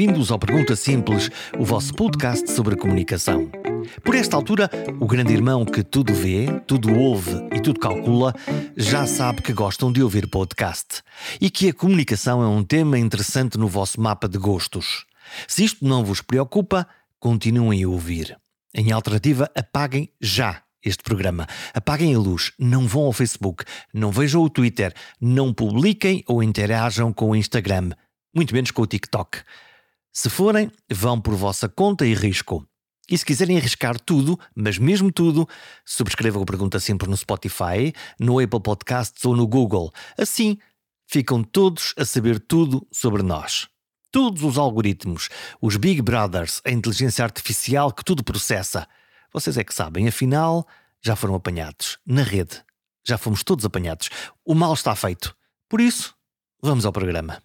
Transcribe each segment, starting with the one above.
bem-vindos ao Pergunta Simples, o vosso podcast sobre comunicação. Por esta altura, o grande irmão que tudo vê, tudo ouve e tudo calcula já sabe que gostam de ouvir podcast e que a comunicação é um tema interessante no vosso mapa de gostos. Se isto não vos preocupa, continuem a ouvir. Em alternativa, apaguem já este programa. Apaguem a luz, não vão ao Facebook, não vejam o Twitter, não publiquem ou interajam com o Instagram muito menos com o TikTok. Se forem, vão por vossa conta e risco. E se quiserem arriscar tudo, mas mesmo tudo, subscrevam o Pergunta Sempre no Spotify, no Apple Podcasts ou no Google. Assim, ficam todos a saber tudo sobre nós. Todos os algoritmos, os Big Brothers, a inteligência artificial que tudo processa. Vocês é que sabem, afinal, já foram apanhados. Na rede. Já fomos todos apanhados. O mal está feito. Por isso, vamos ao programa.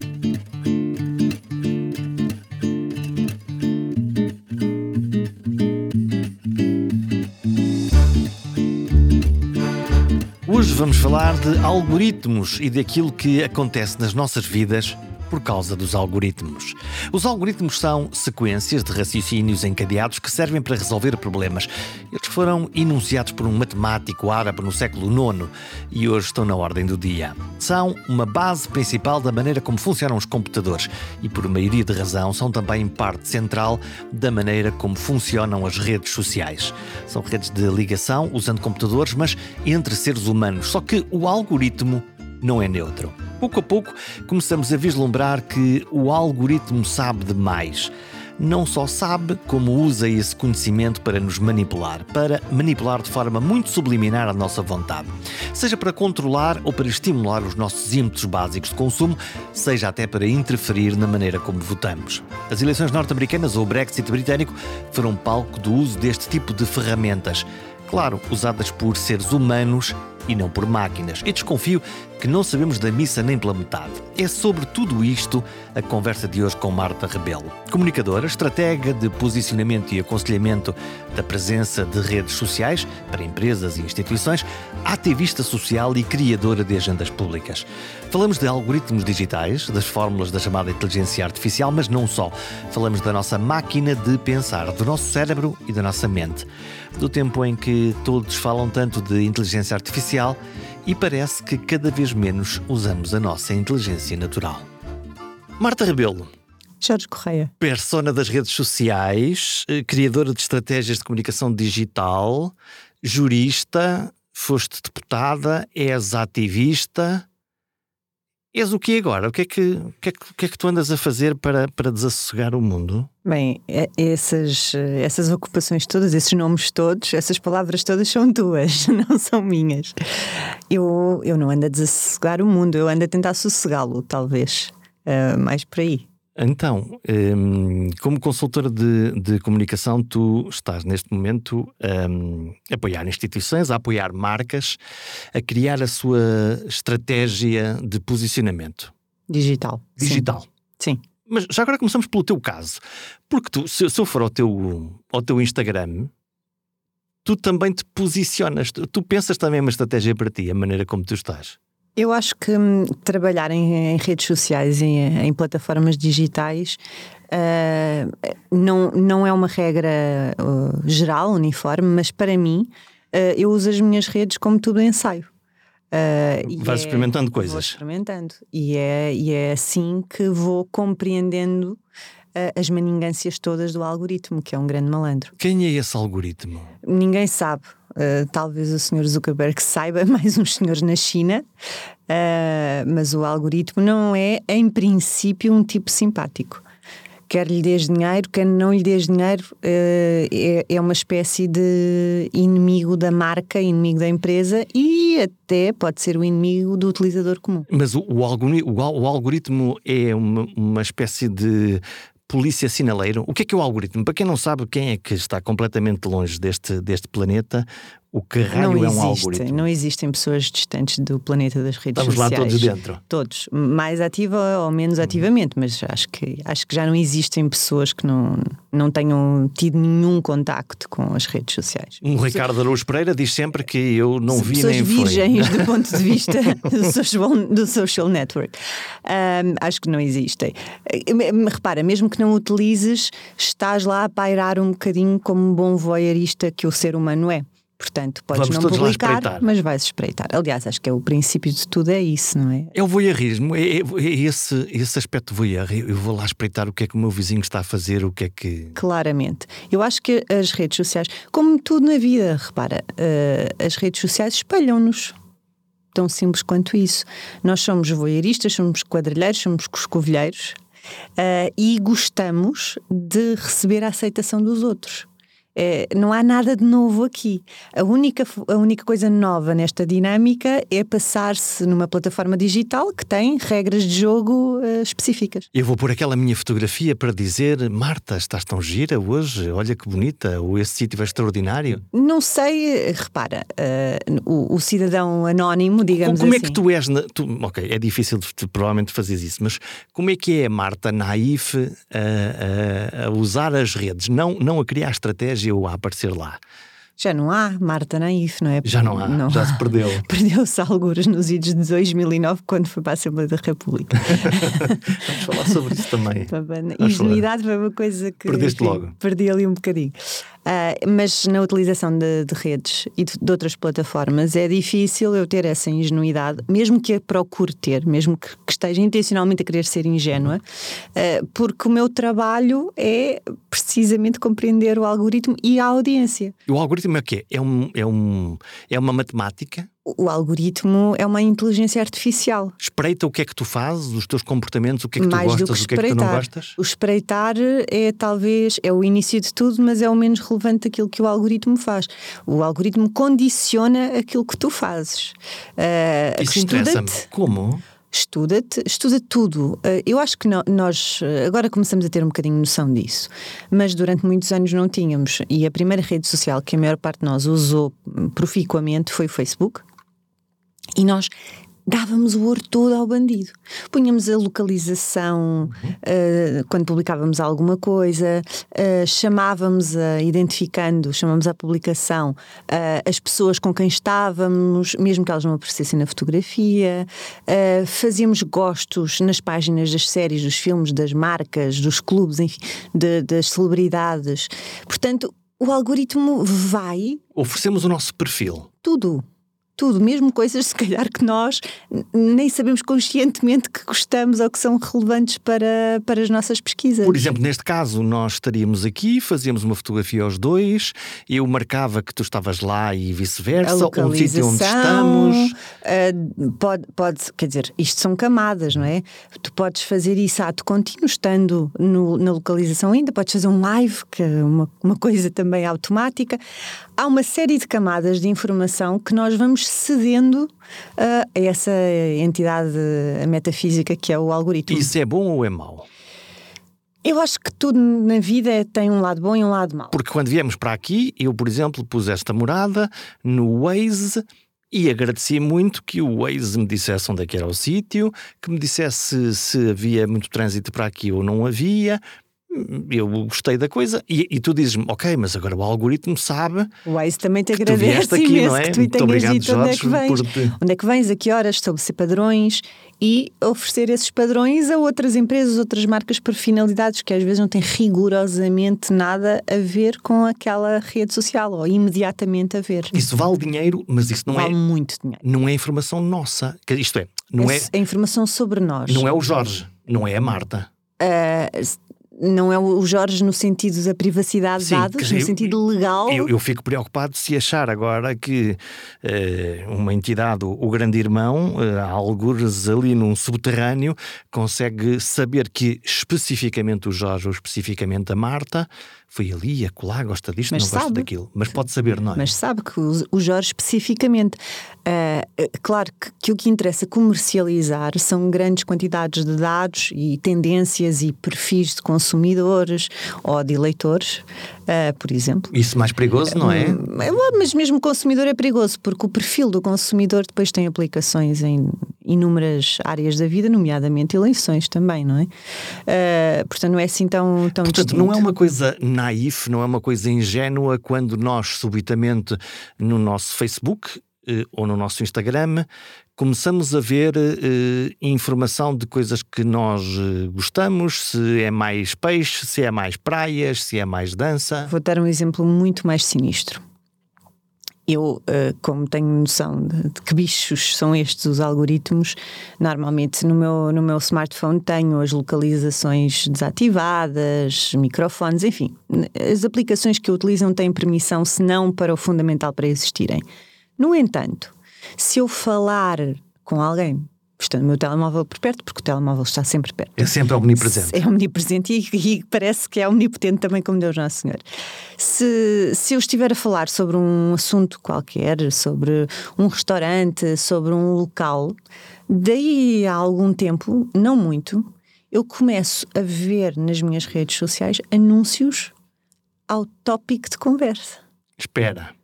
Vamos falar de algoritmos e daquilo que acontece nas nossas vidas por causa dos algoritmos. Os algoritmos são sequências de raciocínios encadeados que servem para resolver problemas. Eles foram enunciados por um matemático árabe no século IX e hoje estão na ordem do dia. São uma base principal da maneira como funcionam os computadores e, por maioria de razão, são também parte central da maneira como funcionam as redes sociais. São redes de ligação usando computadores, mas entre seres humanos. Só que o algoritmo não é neutro. Pouco a pouco começamos a vislumbrar que o algoritmo sabe demais. Não só sabe, como usa esse conhecimento para nos manipular, para manipular de forma muito subliminar a nossa vontade. Seja para controlar ou para estimular os nossos ímpetos básicos de consumo, seja até para interferir na maneira como votamos. As eleições norte-americanas ou o Brexit britânico foram palco do uso deste tipo de ferramentas. Claro, usadas por seres humanos e não por máquinas. E desconfio que não sabemos da missa nem pela metade. É sobre tudo isto a conversa de hoje com Marta Rebelo, comunicadora, estratega de posicionamento e aconselhamento da presença de redes sociais para empresas e instituições, ativista social e criadora de agendas públicas. Falamos de algoritmos digitais, das fórmulas da chamada inteligência artificial, mas não só. Falamos da nossa máquina de pensar, do nosso cérebro e da nossa mente. Do tempo em que todos falam tanto de inteligência artificial e parece que cada vez menos usamos a nossa inteligência natural. Marta Rebelo. Jorge Correia. Persona das redes sociais, eh, criadora de estratégias de comunicação digital, jurista, foste deputada, és ativista. És o que agora? O que é que, o que, é que, que, é que tu andas a fazer para, para desassossegar o mundo? Bem, é, essas, essas ocupações todas, esses nomes todos, essas palavras todas são tuas, não são minhas. Eu, eu não ando a desassossegar o mundo, eu ando a tentar sossegá-lo, talvez. Uh, mais por aí. Então, um, como consultora de, de, comunicação, tu estás neste momento um, a apoiar instituições, a apoiar marcas, a criar a sua estratégia de posicionamento. Digital. Digital. Sim. Sim. Mas já agora começamos pelo teu caso. Porque tu, se, se eu for ao teu, ao teu Instagram, tu também te posicionas, tu, tu pensas também uma estratégia para ti, a maneira como tu estás. Eu acho que hum, trabalhar em, em, redes sociais, em, em plataformas digitais, uh, não, não é uma regra uh, geral, uniforme, mas para mim, uh, eu uso as minhas redes como tudo ensaio. Uh, Vais é, experimentando coisas. Vou experimentando. E é, e é assim que vou compreendendo as maningâncias todas do algoritmo, que é um grande malandro. Quem é esse algoritmo? Ninguém sabe. Uh, talvez o senhor Zuckerberg saiba, mais uns senhores na China, uh, mas o algoritmo não é, em princípio, um tipo simpático. Quer lhe dês dinheiro, quer não lhe dês dinheiro, uh, é, é, uma espécie de inimigo da marca, inimigo da empresa e até pode ser o inimigo do utilizador comum. Mas o, o, algoritmo, o algoritmo é uma, uma espécie de polícia sinaleiro. O que é que é o algoritmo? Para quem não sabe, quem é que está completamente longe deste, deste planeta, o que raio não é um algoritmo? Não existem pessoas distantes do planeta das redes Estamos sociais. Estamos lá todos dentro. Todos, mais ativa ou menos ativamente, mas acho que, acho que já não existem pessoas que não, não tenham tido nenhum contacto com as redes sociais. Um Ricardo Araújo Pereira diz sempre que eu não vi Pessoas nem virgens foi. do ponto de vista do social, do social network. Um, acho que não existem. Uh, Repara, mesmo que não utilizes, estás lá a pairar um bocadinho como um bom voyeurista que o ser humano é. Portanto, podes Vamos não publicar, mas vais espreitar. Aliás, acho que é o princípio de tudo, é isso, não é? É o voyeurismo, é, é- é esse, esse aspecto voyeur. Eu eu vou lá espreitar o que é que o meu vizinho está a fazer, o que é que. Claramente. Eu acho que as redes sociais, como tudo na vida, repara, eh, as redes sociais espelham-nos. Tão simples quanto isso. Nós somos voyeuristas, somos quadrilheiros, somos coscovilheiros eh, e gostamos de receber a aceitação dos outros. Eh, não há nada de novo aqui. A única, a única coisa nova nesta dinâmica é passar-se numa plataforma digital que tem regras de jogo eh, específicas. Eu vou pôr aquela minha fotografia para dizer: Marta, estás tão gira hoje, olha que bonita, ou esse sítio é extraordinário. Não sei, repara, eh, o, o cidadão anónimo, digamos como é assim. que tu és? Na, tu- ok, é difícil de, provavelmente fazeres isso, mas como é que é a Marta naif a, a- a usar as redes? Não, não a criar estratégia a aparecer lá. Já não há Marta Naif, não é? Já não há, já se perdeu. Perdeu-se algures nos idos de 2009, quando foi para a Assembleia da República. Vamos falar sobre isso também. Ingenuidade foi uma coisa que. Perdeste enfim, logo. Perdi ali um bocadinho. Ah, mas na utilização de, de redes e de, de outras plataformas é difícil eu ter essa ingenuidade, mesmo que a procure ter, mesmo que, que esteja intencionalmente a querer ser ingênua, ah, porque o meu trabalho é precisamente compreender o algoritmo e a audiência. O algoritmo é o quê? É, um, é, um, é uma matemática? O algoritmo é uma inteligência artificial. Espreita o que é que tu fazes, os teus comportamentos, o que é que tu Mais do gostas, que o que é que tu não espreitar. gostas? O espreitar é talvez é o início de tudo, mas é o menos relevante daquilo que o algoritmo faz. O algoritmo condiciona aquilo que tu fazes. Ah, Isso interessa-me. Estuda-te, Como? estuda-te, estuda tudo. Ah, eu acho que nós ah, agora começamos a ter um bocadinho noção disso, mas durante muitos anos não tínhamos. E a primeira rede social que a maior parte de nós usou proficuamente foi o Facebook. E nós dávamos o ouro todo ao bandido. Punhamos a localização eh, quando publicávamos alguma coisa, eh, chamávamos a, identificando, chamamos à publicação eh, as pessoas com quem estávamos, mesmo que elas não aparecessem na fotografia, fazíamos gostos nas páginas das séries, dos filmes, das marcas, dos clubes, enfim, de- das celebridades. Portanto, o algoritmo vai Oferecemos o nosso perfil. tudo. Tudo, mesmo coisas se calhar que nós nem sabemos conscientemente que gostamos ou que são relevantes para, para as nossas pesquisas. Por exemplo, neste caso, nós estaríamos aqui, fazíamos uma fotografia aos dois, eu marcava que tu estavas lá e vice-versa, ou um sítio onde estamos. ah, pode, pode, quer dizer, isto são camadas, não é? Tu podes fazer isso ato contínuo, estando no- na localização ainda, podes fazer um live, que é uma, uma coisa também automática. Há uma série de camadas de informação que nós vamos cedendo ah, a essa entidade metafísica que é o algoritmo. Isso é bom ou é mau? Eu acho que tudo na vida tem um lado bom e um lado mau. Porque quando viemos para aqui, eu, por exemplo, pus esta morada no Waze e agradeci muito que o Waze me dissesse onde é que era o sítio, que me dissesse se havia muito trânsito para aqui ou não havia. Eu gostei da coisa e, e tu dizes-me, ok, mas agora o algoritmo sabe O Waze também te agradece aqui, imenso não é? que tu Muito obrigado, dito onde é Jorge, que vens. te- Onde é que vens, a que horas, estabelecer padrões e oferecer esses padrões a outras empresas, outras marcas por finalidades que às vezes não têm rigorosamente nada a ver com aquela rede social ou imediatamente a ver. Isso vale dinheiro, mas isso não vale é, muito dinheiro. não é informação nossa. Isto é, não é, É informação sobre nós. não é o Jorge, não é a Marta. Ah, não é o Jorge no sentido da privacidade de dados, no eu- sentido legal. Eu, eu fico preocupado se achar agora que eh, uma entidade, o Grande Irmão, eh, há algures ali num subterrâneo, consegue saber que especificamente o Jorge ou especificamente a Marta foi ali, acolá, gosta disto, Mas não gosta sabe. daquilo. Mas pode saber, não é? Mas sabe que o, Jorge especificamente. ah, claro que, que o que interessa comercializar são grandes quantidades de dados e tendências e perfis de consumidores ou de eleitores, uh, por exemplo. Isso mais perigoso, não é? Mas mesmo o consumidor é perigoso, porque o perfil do consumidor depois tem aplicações em inúmeras áreas da vida, nomeadamente eleições também, não é? Uh, portanto, não é assim tão, tão Portanto, distinto. não é uma coisa naif, não é uma coisa ingênua quando nós subitamente no nosso Facebook ou no nosso Instagram começamos a ver eh, informação de coisas que nós eh, gostamos, se é mais peixe, se é mais praias, se é mais dança. Vou dar um exemplo muito mais sinistro. Eu, como tenho noção de, que bichos são estes os algoritmos, normalmente no meu, no meu smartphone tenho as localizações desativadas, microfones, enfim, as aplicações que eu utilizo não têm permissão senão para o fundamental para existirem. No entanto, se eu falar com alguém, estando o meu telemóvel por perto, porque o telemóvel está sempre perto. É sempre omnipresente. É omnipresente e, e parece que é omnipotente também, como Deus Nosso Senhor. Se, se eu estiver a falar sobre um assunto qualquer, sobre um restaurante, sobre um local, daí a algum tempo, não muito, eu começo a ver nas minhas redes sociais anúncios ao tópico de conversa. Espera.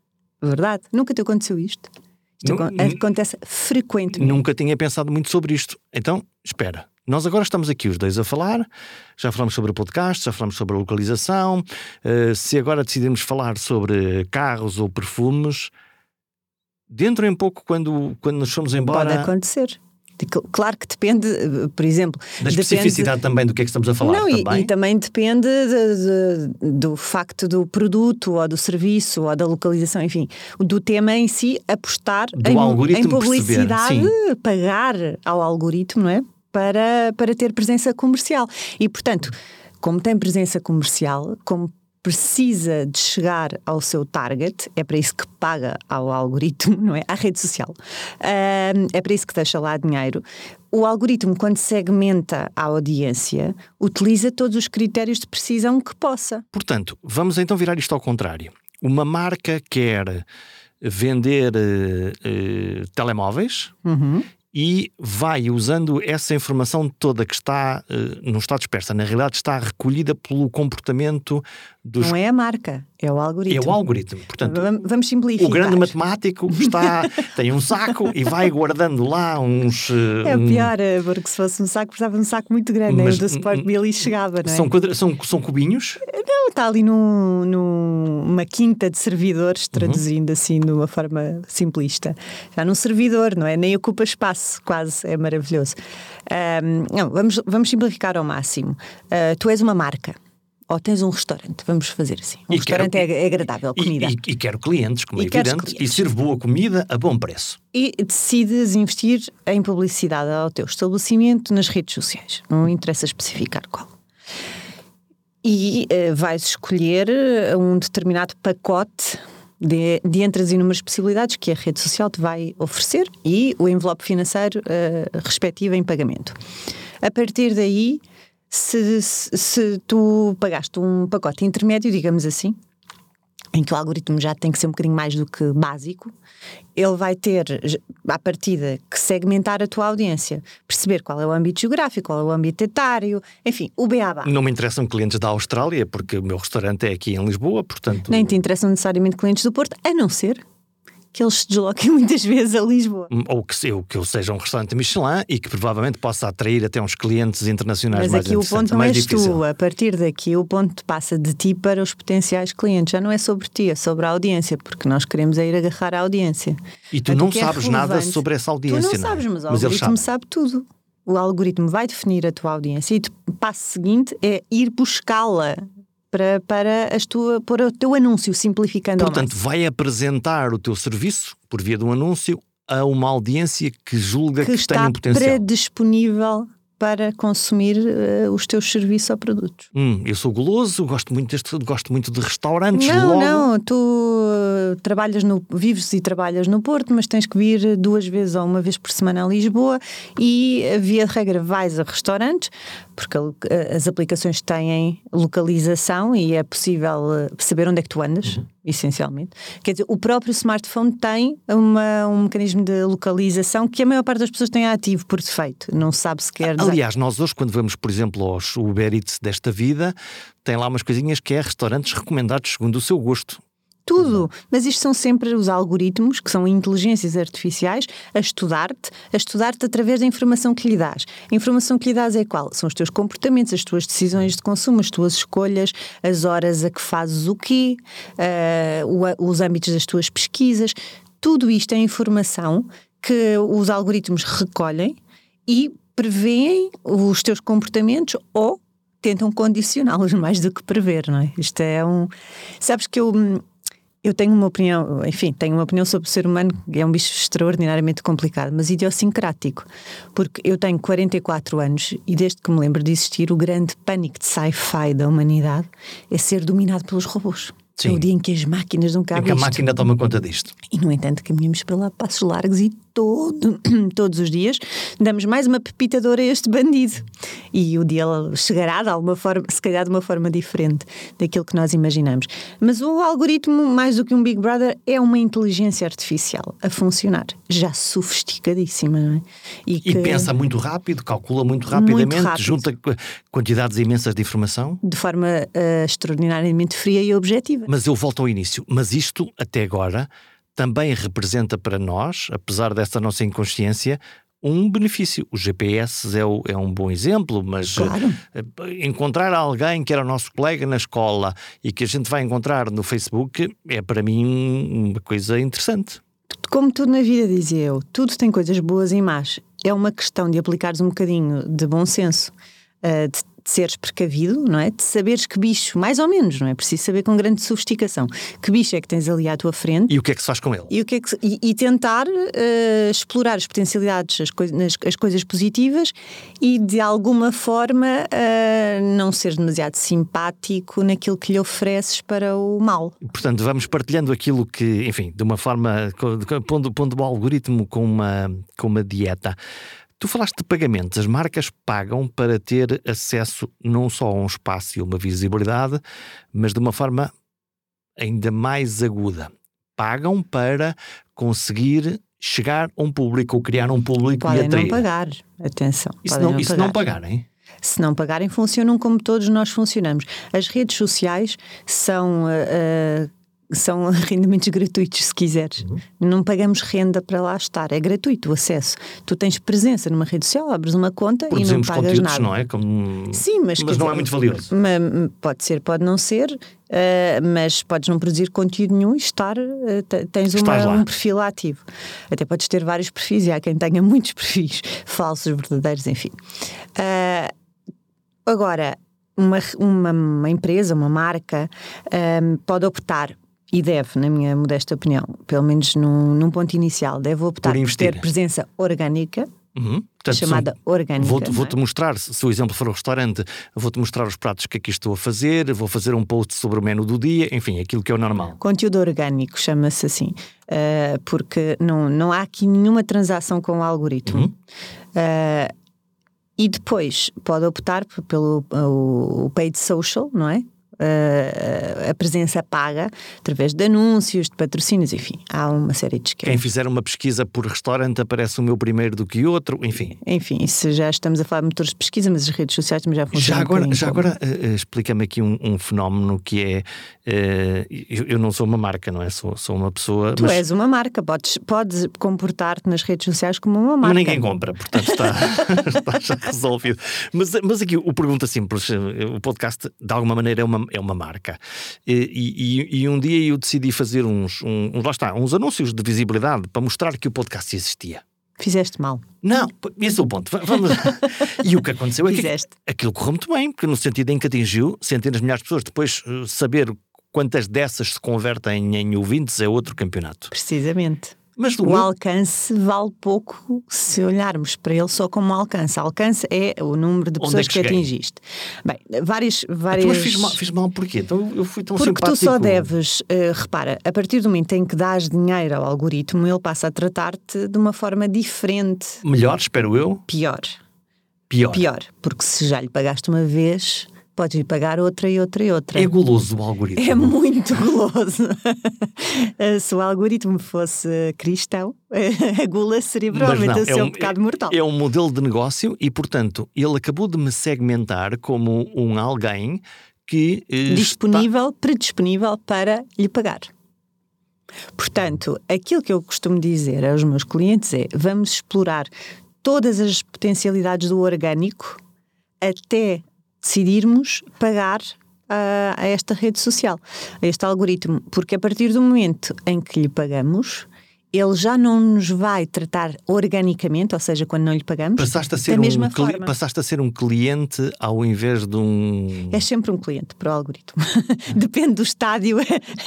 Verdade? Nunca te aconteceu isto? Isto acontece frequentemente. Nunca tinha pensado muito sobre isto. Então, espera. Nós agora estamos aqui os dois a falar, já falamos sobre o podcast, já falamos sobre a localização. Uh, se agora decidirmos falar sobre carros ou perfumes, dentro em pouco, quando, quando nos formos embora. Pode acontecer. Claro que depende, por exemplo. Da especificidade depende... também do que é que estamos a falar. Não, também. E, e também depende de, de, do facto do produto, ou do serviço, ou da localização, enfim, do tema em si, apostar em, em, publicidade, pagar ao algoritmo, não é? Para, para ter presença comercial. E, portanto, como tem presença comercial, como precisa de chegar ao seu target, é para isso que paga ao algoritmo, não é? À rede social. é para isso que deixa lá dinheiro. O algoritmo, quando segmenta a audiência, utiliza todos os critérios de precisão que possa. Portanto, vamos então virar isto ao contrário. Uma marca quer vender uh, uh, telemóveis uhum e vai usando essa informação toda que está, uh, não está dispersa, na realidade está recolhida pelo comportamento dos. Não é a marca, é o algoritmo. É o algoritmo. Portanto, vamos simplificar. O grande matemático está, tem um saco e vai guardando lá uns. Uh, é pior, eh, porque se fosse um saco, precisava de um saco muito grande, Mas, o do Sport Billy chegava, não é? São, quadra... são, são cubinhos? Não, está ali num, numa quinta de servidores, traduzindo uhum. assim de uma forma simplista. Já num servidor, não é? Nem ocupa espaço quase, é maravilhoso. Um, não, vamos, vamos simplificar ao máximo. Uh, tu és uma marca. Ou tens um restaurante, vamos fazer assim. Um e restaurante quero, é, agradável, comida. E, e, e quero clientes, como é evidente, e sirvo boa comida a bom preço. E decides investir em publicidade ao teu estabelecimento nas redes sociais. Não interessa especificar qual. E uh, vais escolher um determinado pacote de, de, entre as inúmeras possibilidades que a rede social te vai oferecer e o envelope financeiro uh, respectivo em pagamento. A partir daí, se, se, se tu pagaste um pacote intermédio, digamos assim, em que o algoritmo já tem que ser um bocadinho mais do que básico, ele vai ter, à partida, que segmentar a tua audiência, perceber qual é o âmbito geográfico, qual é o âmbito etário, enfim, o BABA. Não me interessam clientes da Austrália, porque o meu restaurante é aqui em Lisboa, portanto. Nem te interessam necessariamente clientes do Porto, a não ser que eles se desloquem muitas vezes a Lisboa. Hum, ou que, eu, que eu seja um restaurante Michelin e que provavelmente possa atrair até uns clientes internacionais Mas mais aqui o ponto não és difícil. tu. A partir daqui o ponto passa de ti para os potenciais clientes. Já não é sobre ti, é sobre a audiência, porque nós queremos é ir agarrar a audiência. E tu não é sabes é nada sobre essa audiência. Tu não, não é? sabes, mas o mas algoritmo sabe tudo. O algoritmo vai definir a tua audiência e o passo seguinte é ir buscá-la para, para as tua, pôr o teu anúncio, simplificando Portanto, vai apresentar o teu serviço por via de um anúncio a uma audiência que julga que, que tem um potencial. Está predisponível para consumir uh, os teus serviços ou produtos. Hum, eu sou goloso, gosto muito deste, gosto muito de restaurantes. Não, logo. não, tu uh, trabalhas no, vives e trabalhas no Porto, mas tens que vir duas vezes ou uma vez por semana a Lisboa e uh, via de regra vais a restaurantes, porque as aplicações têm localização e é possível saber onde é que tu andas. Uhum essencialmente. Quer dizer, o próprio smartphone tem uma, um mecanismo de localização que a maior parte das pessoas tem ativo por defeito, não sabe sequer. Aliás, nós hoje, quando vamos, por exemplo, aos Uber Eats desta vida, tem lá umas coisinhas que é restaurantes recomendados segundo o seu gosto tudo. Mas isto são sempre os algoritmos, que são inteligências artificiais, a estudar-te, a estudar-te através da informação que lhe dás. A informação que lhe dás é qual? São os teus comportamentos, as tuas decisões de consumo, as tuas escolhas, as horas a que fazes o quê, uh, os âmbitos das tuas pesquisas. Tudo isto é informação que os algoritmos recolhem e prevêem os teus comportamentos ou tentam condicioná-los mais do que prever, não é? Isto é um. Sabes que eu eu tenho uma opinião, enfim, tenho uma opinião sobre o ser humano que é um bicho extraordinariamente complicado, mas idiosincrático. Porque eu tenho 44 anos e desde que me lembro de existir, o grande pânico de sci-fi da humanidade é ser dominado pelos robôs. Sim. É o dia em que as máquinas não cabem. É que a máquina toma conta disto. E, no entanto, caminhamos pela passos largos e todo, todos os dias damos mais uma pepita de ouro a este bandido. E o dia chegará de alguma forma, se calhar de uma forma diferente daquilo que nós imaginamos. Mas o algoritmo, mais do que um Big Brother, é uma inteligência artificial a funcionar, já sofisticadíssima, não é? E, que... e pensa muito rápido, calcula muito rapidamente, muito rápido. junta quantidades imensas de informação. De forma uh, extraordinariamente fria e objetiva. Mas eu volto ao início. Mas isto, até agora, também representa para nós, apesar dessa nossa inconsciência, um benefício. O GPS é, o, é, um bom exemplo, mas claro. Eh, encontrar alguém que era o nosso colega na escola e que a gente vai encontrar no Facebook é para mim uma coisa interessante. Como tudo na vida, dizia eu, tudo tem coisas boas e más. É uma questão de aplicares um bocadinho de bom senso, eh, de de seres precavido, não é? De saberes que bicho, mais ou menos, não é? Preciso saber com grande sofisticação que bicho é que tens ali à tua frente. E o que é que se faz com ele? E, o que é que, e, e tentar uh, explorar as potencialidades, as, coi as, as, coisas positivas e de alguma forma uh, não ser demasiado simpático naquilo que lhe ofereces para o mal. Portanto, vamos partilhando aquilo que, enfim, de uma forma, pondo, pondo o algoritmo com uma, com uma dieta. Tu falaste de pagamentos. As marcas pagam para ter acesso não só a um espaço e uma visibilidade, mas de uma forma ainda mais aguda. Pagam para conseguir chegar a um público ou criar um público podem e atrair. não pagar, atenção. E se não, não, e se não pagarem? Se não pagarem, funcionam como todos nós funcionamos. As redes sociais são. Uh, uh, são rendimentos gratuitos, se quiseres. Uhum. Não pagamos renda para lá estar, é gratuito o acesso. Tu tens presença numa rede social, abres uma conta e não pagas nada. não é? Como... Sim, mas, mas não é muito valioso. Pode ser, pode não ser, uh, mas podes não produzir conteúdo nenhum e estar, uh, tens uma, um perfil ativo. Até podes ter vários perfis e há quem tenha muitos perfis, falsos, verdadeiros, enfim. Uh, agora, uma, uma, uma, empresa, uma marca, pode optar e deve, na minha modesta opinião, pelo menos num, num ponto inicial, deve optar por, por ter presença orgânica. Uhum. Portanto, chamada orgânica. Vou-te vou é? mostrar, se o exemplo for o restaurante, vou-te mostrar os pratos que aqui estou a fazer, vou fazer um post sobre o menu do dia, enfim, aquilo que é o normal. Conteúdo orgânico, chama-se assim, uh, porque não, não há aqui nenhuma transação com o algoritmo. Uhum. Uh, e depois pode optar pelo o, o paid social, não é? Uh, a presença paga através de anúncios, de patrocínios, enfim, há uma série de esquemas. Quem fizer uma pesquisa por restaurante aparece o meu primeiro do que outro, enfim. Enfim, se já estamos a falar de motores de pesquisa, mas as redes sociais também já funcionam. Já agora, um já agora uh, explica-me aqui um, um, fenómeno que é. Uh, eu, eu, não sou uma marca, não é? Sou, sou uma pessoa. Tu mas... és uma marca, podes, podes comportar-te nas redes sociais como uma marca. Mas ninguém compra, portanto está, está já resolvido. Mas, mas aqui o pergunta simples: o podcast de alguma maneira é uma, é uma marca. E, e, e um dia eu decidi fazer uns, uns, lá está, uns anúncios de visibilidade para mostrar que o podcast existia. Fizeste mal. Não, esse é o ponto. Vamos... e o que aconteceu é que aquilo correu muito bem, porque no sentido em que atingiu centenas de milhares de pessoas, depois eh, saber quantas dessas se convertem em ouvintes é outro campeonato. Precisamente. Mas o alcance vale pouco se olharmos para ele só como alcance. Alcance é o número de pessoas é que, que atingiste. Bem, várias. várias... Mas fiz mal, fiz mal porquê? Então eu fui tão Porque simpático. tu só deves, uh, repara, a partir do momento em que dás dinheiro ao algoritmo, ele passa a tratar-te de uma forma diferente. Melhor, espero eu. Pior. Pior. Pior. Porque se já lhe pagaste uma vez, podes ir pagar outra e outra e outra. É guloso o algoritmo. É muito guloso. Se o algoritmo fosse cristão, a gula seria provavelmente o seu é um, pecado mortal. É um modelo de negócio e, portanto, ele acabou de me segmentar como um alguém que. Eh, Disponível, está... predisponível para lhe pagar. Portanto, aquilo que eu costumo dizer aos meus clientes é: vamos explorar todas as potencialidades do orgânico até decidirmos pagar a, a, esta rede social, a este algoritmo, porque a partir do momento em que lhe pagamos, ele já não nos vai tratar organicamente, ou seja, quando não lhe pagamos, passaste a ser da mesma um forma. Passaste a ser um cliente ao invés de um. É sempre um cliente para o algoritmo. Depende do estádio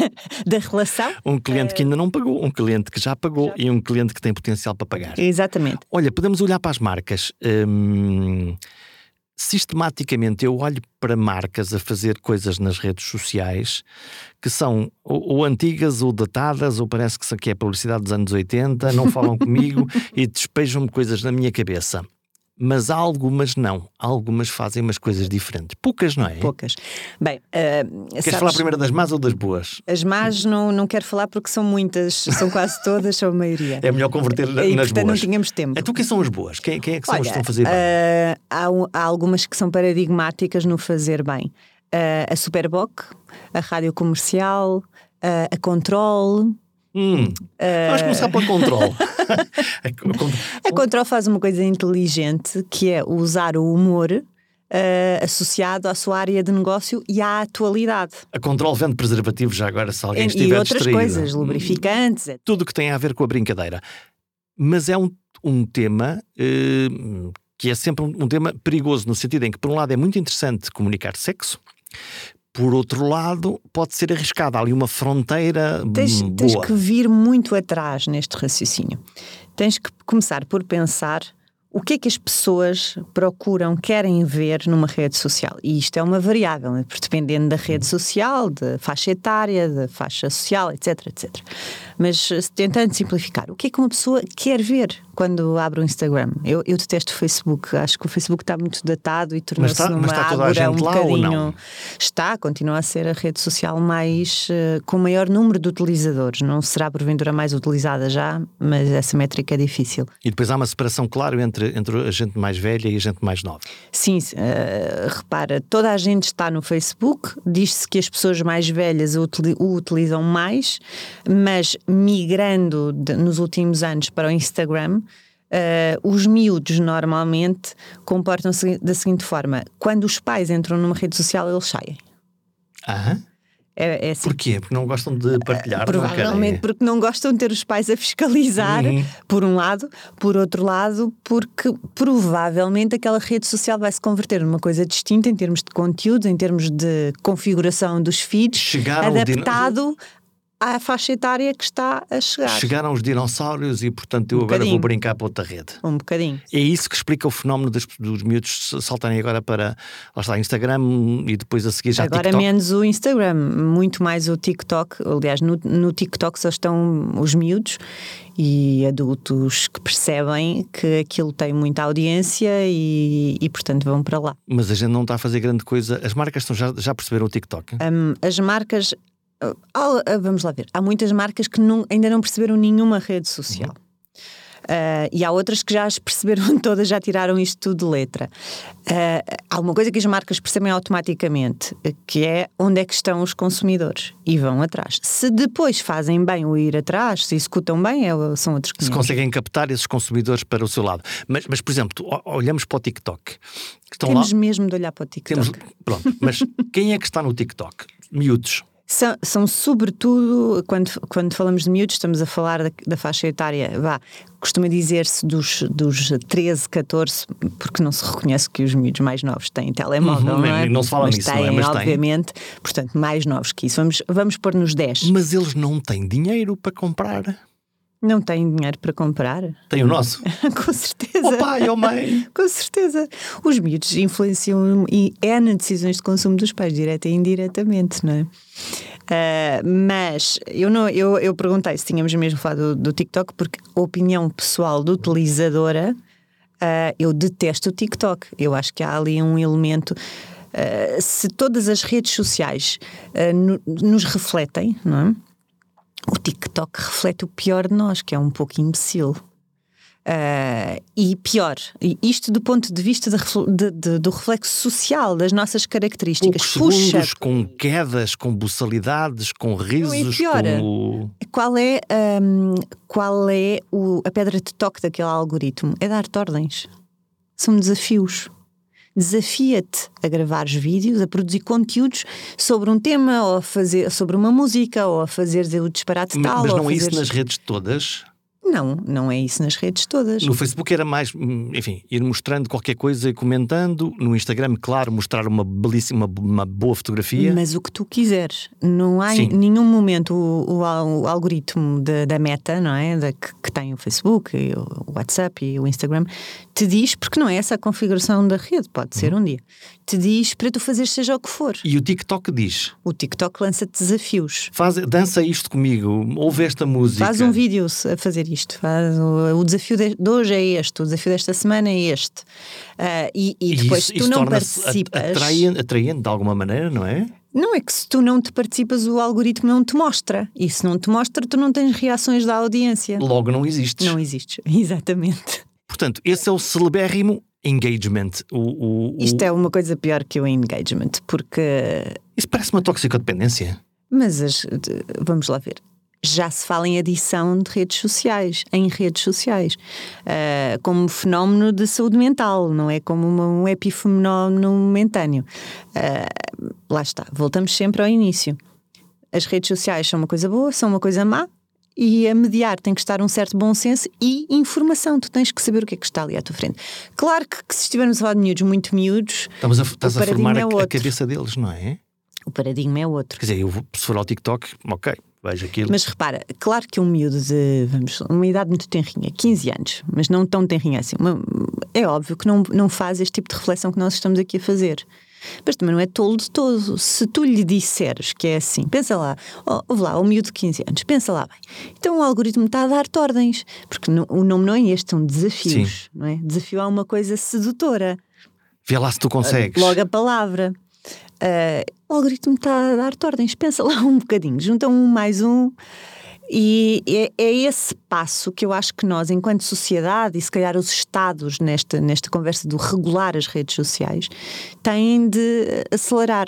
da relação. Um cliente que ainda não pagou, um cliente que já pagou já. e um cliente que tem potencial para pagar. Exatamente. Olha, podemos olhar para as marcas. Hum sistematicamente eu olho para marcas a fazer coisas nas redes sociais que são ou, ou antigas ou datadas, ou parece que, que é publicidade dos anos 80, não falam comigo e despejam-me coisas na minha cabeça mas algumas não. Algumas fazem umas coisas diferentes. Poucas, não é? Poucas. Bem, uh, queres sabes, falar primeiro das más ou das boas? As más não, não quero falar porque são muitas, são quase todas, são a maioria. É melhor converter e, nas portanto, boas. não tínhamos tempo. Então, quem são as boas? Quem, quem é que são Olha, as que estão a fazer bem? Uh, há, há, algumas que são paradigmáticas no fazer bem. Uh, a Superboc, a Rádio Comercial, a Control. Hum, vamos começar pela Control. a Control faz uma coisa inteligente que é usar o humor Uh, associado à sua área de negócio e à atualidade. A Control vende preservativos já agora, se alguém e, estiver E outras distraído. coisas, lubrificantes. Hum, tudo que tem a ver com a brincadeira. Mas é um, um tema uh, que é sempre um, um tema perigoso, no sentido em que, por um lado, é muito interessante comunicar sexo, por outro lado, pode ser arriscada ali uma fronteira tens, boa. Tens que vir muito atrás neste raciocínio. Tens que começar por pensar o que é que as pessoas procuram, querem ver numa rede social? E isto é uma variável, né? dependendo da rede social, da faixa etária, da faixa social, etc, etc. Mas tentando simplificar, o que é que uma pessoa quer ver quando abre o Instagram? Eu, eu detesto o Facebook, acho que o Facebook está muito datado e tornou-se numa água um bocadinho. Está, continua a ser a rede social mais uh, com maior número de utilizadores. Não será porventura mais utilizada já, mas essa métrica é difícil. E depois há uma separação clara entre, entre a gente mais velha e a gente mais nova. Sim, uh, repara, toda a gente está no Facebook, diz-se que as pessoas mais velhas o, o utilizam mais, mas migrando de, nos últimos anos para o Instagram, Uh, os miúdos normalmente comportam-se da seguinte forma: quando os pais entram numa rede social, eles saem. Aham. É, é assim. Porquê? Porque não gostam de partilhar? Uh, provavelmente não porque não gostam de ter os pais a fiscalizar, uhum. por um lado. Por outro lado, porque provavelmente aquela rede social vai se converter numa coisa distinta em termos de conteúdo, em termos de configuração dos feeds, Chegaram adaptado à faixa etária que está a chegar. Chegaram os dinossauros e, portanto, eu um agora vou brincar para outra rede. Um bocadinho. É isso que explica o fenómeno dos, dos miúdos saltarem agora para lá está, Instagram e depois a seguir já Agora TikTok. menos o Instagram, muito mais o TikTok. Aliás, no, no TikTok só estão os miúdos e adultos que percebem que aquilo tem muita audiência e, e, portanto vão para lá. Mas a gente não está a fazer grande coisa. As marcas estão já, já perceberam o TikTok? Um, as marcas vamos lá ver. Há muitas marcas que não, ainda não perceberam nenhuma rede social. Uhum. Uh, e há outras que já as perceberam todas, já tiraram isto tudo de letra. Uh, há uma coisa que as marcas percebem automaticamente, que é onde é que estão os consumidores e vão atrás. Se depois fazem bem o ir atrás, se executam bem, é, são outros que Se conseguem captar esses consumidores para o seu lado. Mas, mas por exemplo, olhamos para o TikTok. Estão Temos lá... mesmo de olhar para o TikTok. Temos... Pronto, mas quem é que está no TikTok? Miúdos. São, são, sobretudo, quando, quando falamos de miúdos, estamos a falar da, da faixa etária, vá, costuma dizer-se dos, dos 13, 14, porque não se reconhece que os miúdos mais novos têm telemóvel, uhum, não é? Não se fala mas nisso, têm, não é? Mas obviamente, têm. portanto, mais novos que isso. Vamos, vamos pôr nos 10. Mas eles não têm dinheiro para comprar. Não têm dinheiro para comprar? Tem o nosso? Com certeza. O pai, ou mãe. Com certeza. Os miúdos influenciam e é na decisões de consumo dos pais, direta e indiretamente, não é? Uh, mas eu, não, eu, eu perguntei se tínhamos mesmo falado do, do TikTok, porque a opinião pessoal do utilizadora, uh, eu detesto o TikTok. Eu acho que há ali um elemento. Uh, se todas as redes sociais no, nos refletem, não é? O TikTok reflete o pior de nós, que é um pouco imbecil. Uh, e pior, isto do ponto de vista de, de, de, do reflexo social das nossas características. Poucos Puxa, segundos, com quedas, com buçalidades, com risos. pior, com... qual é, um, qual é o, a pedra de toque daquele algoritmo? É dar-te ordens. São desafios. Desafia-te a gravar vídeos, a produzir conteúdos sobre um tema, ou a fazer sobre uma música, ou a fazer o disparate mas, tal. Mas não é isso nas redes todas? Não, não é isso nas redes todas. No Facebook era mais, hum, enfim, ir mostrando qualquer coisa e comentando. No Instagram, claro, mostrar uma belíssima, uma boa fotografia. Mas o que tu quiseres. Não há em nenhum momento o, o, o algoritmo de, da meta, não é? Da, que, que, tem o Facebook, o WhatsApp e o Instagram, te diz, porque não é essa a configuração da rede, pode ser uhum. um dia, te diz para tu fazer seja o que for. E o TikTok diz? O TikTok lança-te desafios. Faz, dança isto comigo, ouve esta música. Faz um vídeo a fazer isto. Faz, o, o desafio de, de, hoje é este, o desafio desta semana é este. Uh, e, e, depois isso, tu isso não participas. Atraente, atraente de alguma maneira, não é? Não é que se tu não te participas, o algoritmo não te mostra. E se não te mostra, tu não tens reações da audiência. Logo não existes. Não existes, exatamente. Portanto, esse é o celebérrimo engagement. O, o, o... Isto é uma coisa pior que o engagement, porque. Isso parece uma toxicodependência. Mas as, vamos lá ver. Já se fala em adição de redes sociais, em redes sociais, uh, como fenómeno de saúde mental, não é como uma, um epifenómeno momentâneo. Uh, lá está, voltamos sempre ao início. As redes sociais são uma coisa boa, são uma coisa má, e a mediar tem que estar um certo bom senso e informação. Tu tens que saber o que é que está ali à tua frente. Claro que, que se estivermos a falar de miúdos muito miúdos. Estamos a, estás a formar é a, a, cabeça deles, não é? O paradigma é outro. Quer dizer, eu, se for ao TikTok, ok, vejo aquilo. Mas repara, claro que um miúdo de, vamos, uma idade muito tenrinha, 15 anos, mas não tão tenrinha assim, uma, é óbvio que não, não faz este tipo de reflexão que nós estamos aqui a fazer. Mas também não é tolo de todo. Se tu lhe disseres que é assim, pensa lá, ouve lá, o miúdo de 15 anos, pensa lá bem. Então o algoritmo está a dar-te ordens, porque no, o nome não é este, são desafios, Sim. não é? Desafio é uma coisa sedutora. Vê lá se tu consegues. Logo a palavra. Uh, o algoritmo está a dar-te ordens, pensa lá um bocadinho, junta um mais um. E é, é, esse passo que eu acho que nós, enquanto sociedade, e se calhar os Estados, nesta, nesta conversa do regular as redes sociais, têm de acelerar,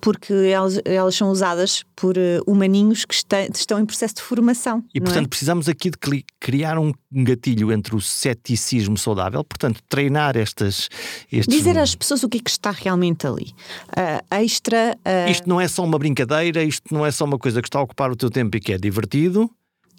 porque elas, elas são usadas por uh, humaninhos que está, estão em processo de formação. E, portanto, é? precisamos aqui de criar um gatilho entre o ceticismo saudável, portanto, treinar estas. Estes... Dizer às pessoas o que é que está realmente ali. Uh, extra. Uh... Isto não é só uma brincadeira, isto não é só uma coisa que está a ocupar o teu tempo e que é divertido.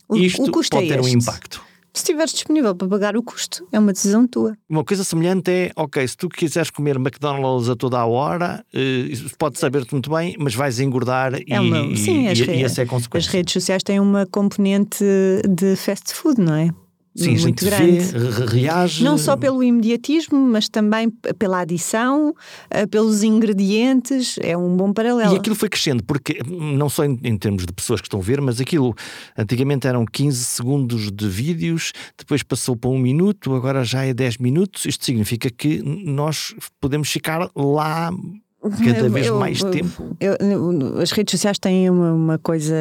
O, isto o custo pode é ter um impacto. Se estiveres disponível para pagar o custo, é uma decisão tua. Uma coisa semelhante é, ok, se tu quiseres comer McDonald's a toda a hora, uh, pode saber-te muito bem, mas vais engordar é e, uma... Sim, e, e essa é a consequência. As redes sociais têm uma componente de fast food, não é? Sim, muito grande. Vê, reage. Não só pelo imediatismo, mas também pela adição, eh, pelos ingredientes. É um bom paralelo. E aquilo foi crescendo, porque não só em, em, termos de pessoas que estão a ver, mas aquilo antigamente eram 15 segundos de vídeos, depois passou para um minuto, agora já é 10 minutos. Isto significa que nós podemos ficar lá cada vez eu, mais eu, tempo. Eu, as redes sociais têm uma, uma, coisa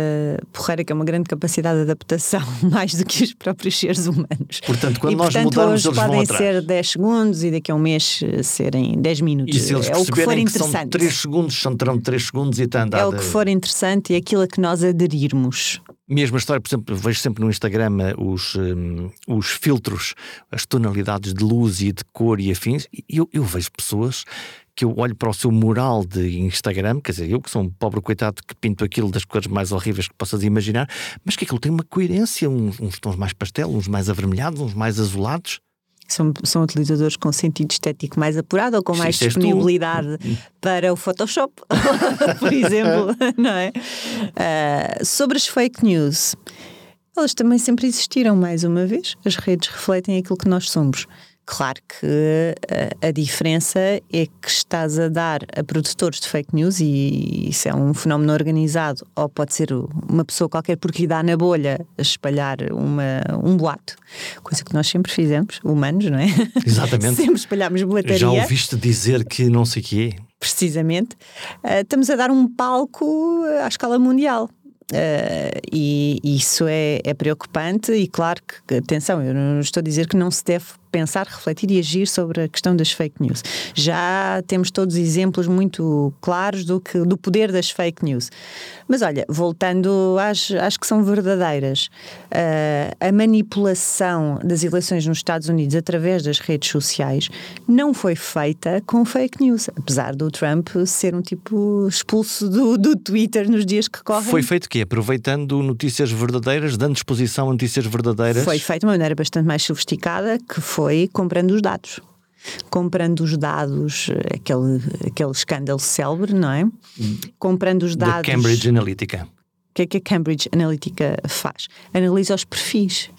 porreira que é uma grande capacidade de adaptação, mais do que os próprios seres humanos. Portanto, quando e, nós portanto, mudarmos, hoje eles podem vão ser 10 segundos e daqui a um mês eh, serem 10 minutos. E se eles é o que for interessante. Que são 3 segundos, são terão 3 segundos e está andado. É o que for interessante e aquilo a que nós aderirmos. Mesma história, por exemplo, vejo sempre no Instagram eh, os, um, os filtros, as tonalidades de luz e de cor e afins, e eu, eu vejo pessoas que eu olho para o seu mural de Instagram, quer dizer, eu que sou um pobre coitado que pinto aquilo das cores mais horríveis que possas imaginar, mas que aquilo tem uma coerência, uns, uns tons mais pastel, uns mais avermelhados, uns mais azulados. São, são utilizadores com sentido estético mais apurado ou com mais disponibilidade para o Photoshop, por exemplo, não é? Uh, sobre as fake news, elas também sempre existiram, mais uma vez. As redes refletem aquilo que nós somos. Claro que a, eh, a, diferença é que estás a dar a produtores de fake news, e isso é um fenómeno organizado, ou pode ser uma pessoa qualquer porque dá na bolha a espalhar uma, um boato, coisa que nós sempre fizemos, humanos, não é? Exatamente. sempre espalhámos boataria. Já ouviste dizer que não sei o que é? precisamente, uh, estamos a dar um palco à escala mundial. Uh, e isso é, é, preocupante e claro que, atenção, eu não estou a dizer que não se deve pensar, refletir e agir sobre a questão das fake news. Já temos todos exemplos muito claros do, que, do poder das fake news. Mas olha, voltando às, às que são verdadeiras, uh, a manipulação das eleições nos Estados Unidos através das redes sociais não foi feita com fake news, apesar do Trump ser um tipo expulso do, do Twitter nos dias que correm. Foi feito o quê? Aproveitando notícias verdadeiras, dando exposição a notícias verdadeiras? Foi feito de uma maneira bastante mais sofisticada, que foi foi comprando os dados. Comprando os dados, aquele, aquele escândalo célebre, não é? Comprando os dados. Da Cambridge Analytica. O que é que a Cambridge Analytica faz? Analisa os perfis,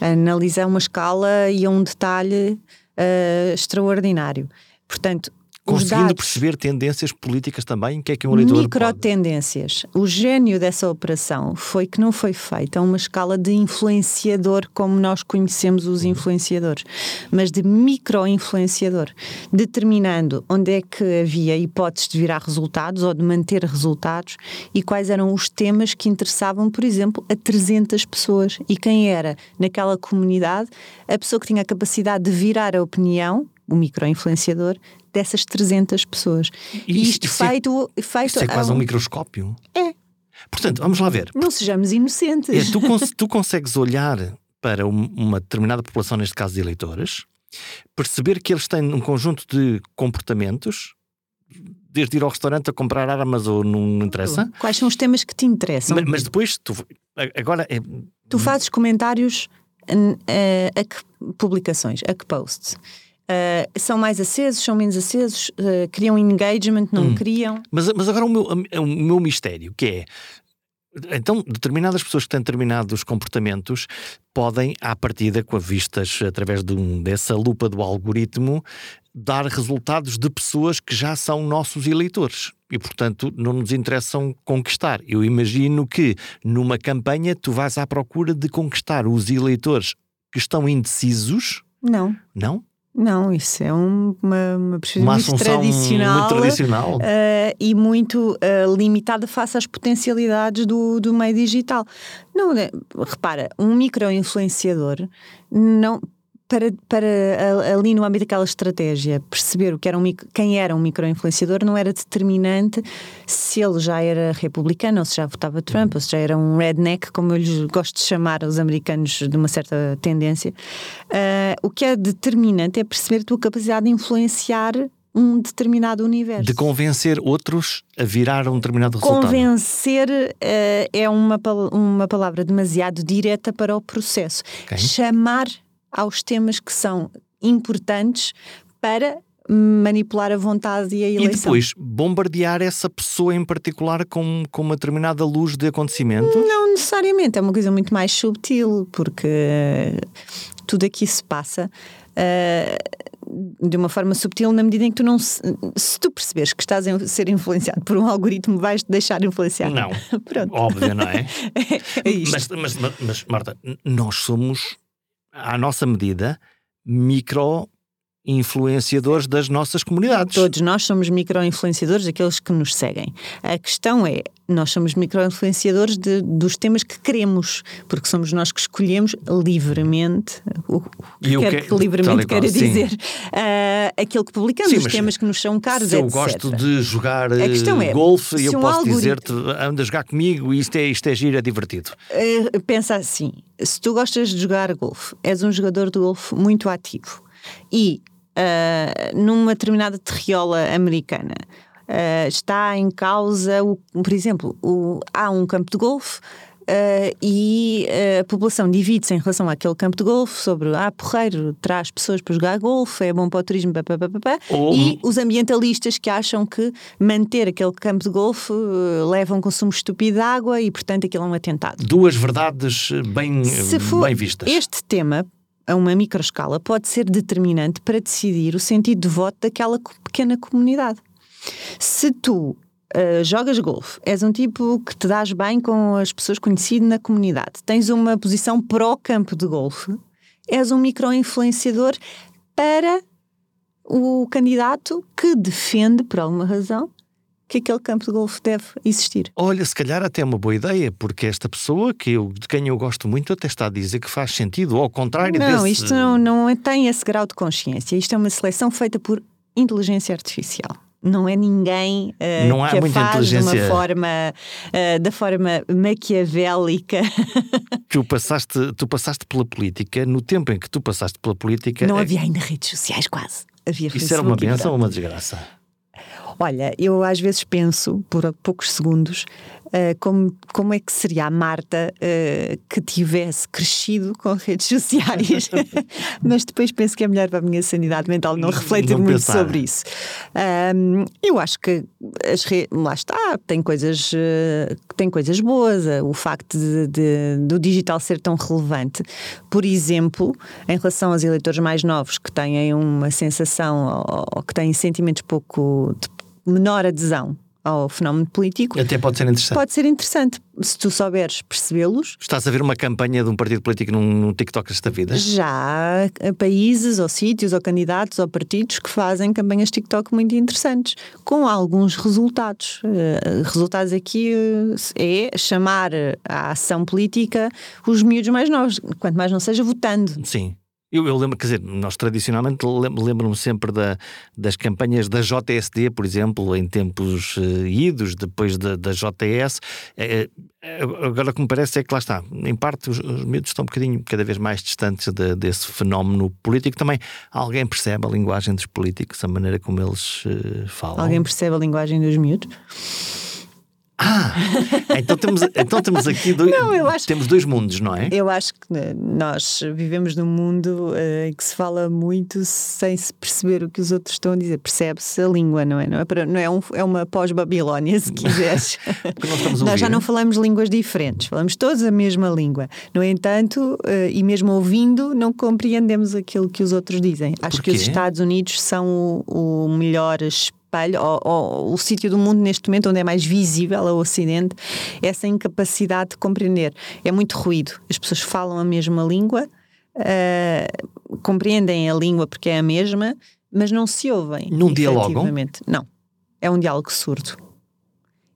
analisa uma escala e um detalhe uh, extraordinário. Portanto, Conseguindo perceber tendências políticas também, que é que um eleitor Microtendências. O gênio dessa operação foi que não foi feita a uma escala de influenciador como nós conhecemos os uhum. influenciadores, mas de micro-influenciador, determinando onde é que havia hipóteses de virar resultados ou de manter resultados e quais eram os temas que interessavam, por exemplo, a 300 pessoas e quem era naquela comunidade a pessoa que tinha a capacidade de virar a opinião o micro-influenciador dessas 300 pessoas. E isto, isto feito, é, feito. Isto é quase um microscópio. É. Portanto, vamos lá ver. Não sejamos inocentes. É, tu, cons tu consegues olhar para uma determinada população, neste caso de eleitores, perceber que eles têm um conjunto de comportamentos, desde ir ao restaurante a comprar armas ou não interessa. Quais são os temas que te interessam? Mas, mas depois, tu, agora. É... Tu fazes comentários a, a, a que publicações, a que posts. Uh, são mais acesos, são menos acesos, uh, criam engagement, não hum. criam. Mas, mas agora o meu, o meu mistério, que é. Então, determinadas pessoas que têm determinados comportamentos podem, à partida, com a vistas através de um, dessa lupa do algoritmo, dar resultados de pessoas que já são nossos eleitores e, portanto, não nos interessam conquistar. Eu imagino que numa campanha tu vais à procura de conquistar os eleitores que estão indecisos. Não. Não? Não, isso é um, uma, uma perspectiva muito tradicional, muito tradicional. Uh, e muito uh, limitada face às potencialidades do, do meio digital. Não, né, repara, um micro-influenciador não para, para ali no âmbito daquela estratégia, perceber o que era um, quem era um microinfluenciador não era determinante se ele já era republicano, ou se já votava Trump, ou se já era um redneck, como eu lhes gosto de chamar aos americanos de uma certa tendência. Uh, o que é determinante é perceber a tua capacidade de influenciar um determinado universo. De convencer outros a virar um determinado resultado. Convencer uh, é uma, uma palavra demasiado direta para o processo. Okay. Chamar aos temas que são importantes para manipular a vontade e a eleição. E depois bombardear essa pessoa em particular com, com uma determinada luz de acontecimento? Não necessariamente, é uma coisa muito mais subtil, porque tudo aqui se passa. Uh, de uma forma subtil na medida em que tu não se, se tu perceberes que estás a ser influenciado por um algoritmo vais te deixar influenciar não óbvio não é, é, é mas, mas, mas Marta nós somos à nossa medida, micro influenciadores das nossas comunidades. Todos nós somos micro-influenciadores daqueles que nos seguem. A questão é, nós somos micro-influenciadores dos temas que queremos, porque somos nós que escolhemos livremente o que quer que, que livremente quer dizer uh, aquilo que publicamos, sim, os temas que nos são caros, se etc. eu gosto de jogar é, golfe, eu um posso algoritmo... dizer-te, anda a jogar comigo e isto é, isto é giro, é divertido. Uh, pensa assim, se tu gostas de jogar golfe, és um jogador de golfe muito ativo e uh, numa determinada terriola americana. Uh, está em causa, o, por exemplo, o, há um campo de golfe uh, e a população divide-se em relação àquele campo de golfe sobre ah, porreiro traz pessoas para jogar golfe, é bom para o turismo, pá, pá, pá, Ou... e os ambientalistas que acham que manter aquele campo de golfe uh, leva a um consumo estúpido de água e, portanto, aquilo é um atentado. Duas verdades bem, bem vistas. Este tema a uma microescala pode ser determinante para decidir o sentido de voto daquela pequena comunidade. Se tu uh, jogas golfe, és um tipo que te dás bem com as pessoas conhecidas na comunidade, tens uma posição pró campo de golfe, és um micro-influenciador para o candidato que defende, por alguma razão, que aquele campo de golfe deve existir. Olha, se calhar até é uma boa ideia, porque esta pessoa que eu, de quem eu gosto muito até está a dizer que faz sentido, ou ao contrário Não, desse... isto não, não tem esse grau de consciência. Isto é uma seleção feita por inteligência artificial. Não é ninguém uh, não há que muita faz de uma forma, uh, da forma maquiavélica. Tu passaste, tu passaste pela política, no tempo em que tu passaste pela política... Não é- havia ainda redes sociais, quase. Havia Isso era uma benção ou uma desgraça? Olha, eu às vezes penso, por poucos segundos, eh, como, como é que seria a Marta eh, que tivesse crescido com redes sociais. Mas depois penso que é melhor para a minha sanidade mental não refletir Não muito pensar. sobre isso. Ahm, eu acho que as redes, lá está, tem coisas, eh, tem coisas boas. O facto de, de- do digital ser tão relevante, por exemplo, em relação aos eleitores mais novos que têm uma sensação ou, ou que têm sentimentos pouco de menor adesão ao fenómeno político, Até pode ser interessante. pode ser interessante se tu souberes percebê-los. Estás a ver uma campanha de um partido político num, num TikTok desta vida? Já há países ou sítios ou candidatos ou partidos que fazem campanhas TikTok muito interessantes, com alguns resultados. Eh, Resultados aqui eh, é chamar à ação política os miúdos mais novos, quanto mais não seja votando. Sim. Eu, eu lembro, quer dizer, nós tradicionalmente lem- lembro-me sempre da- das campanhas da JSD, por exemplo, em tempos eh, idos, depois da, da JS. Eh, eh, agora o que me parece é que lá está, em parte os, os miúdos estão um bocadinho cada vez mais distantes de- desse fenómeno político. Também alguém percebe a linguagem dos políticos, a maneira como eles eh, falam. Alguém percebe a linguagem dos miúdos? Ah! Então temos, então temos aqui dois, Não, acho- temos dois mundos, não é? Eu acho que eh, nós vivemos num mundo eh, em que se fala muito sem se perceber o que os outros estão a dizer. Percebe-se a língua, não é? Não é, para- não é, um- é uma pós-Babilónia, se quiseres. Nós Nós já não falamos línguas diferentes, falamos todos a mesma língua. No entanto, eh, e mesmo ouvindo, não compreendemos aquilo que os outros dizem. Acho que os Porquê? Estados Unidos são o, o melhor espelho, ou, ou o sítio do mundo neste momento onde é mais visível ao Ocidente essa incapacidade de compreender. É muito ruído. As pessoas falam a mesma língua, eh, compreendem a língua porque é a mesma, mas não se ouvem. Não dialogam? efetivamente. Não. É um diálogo surdo.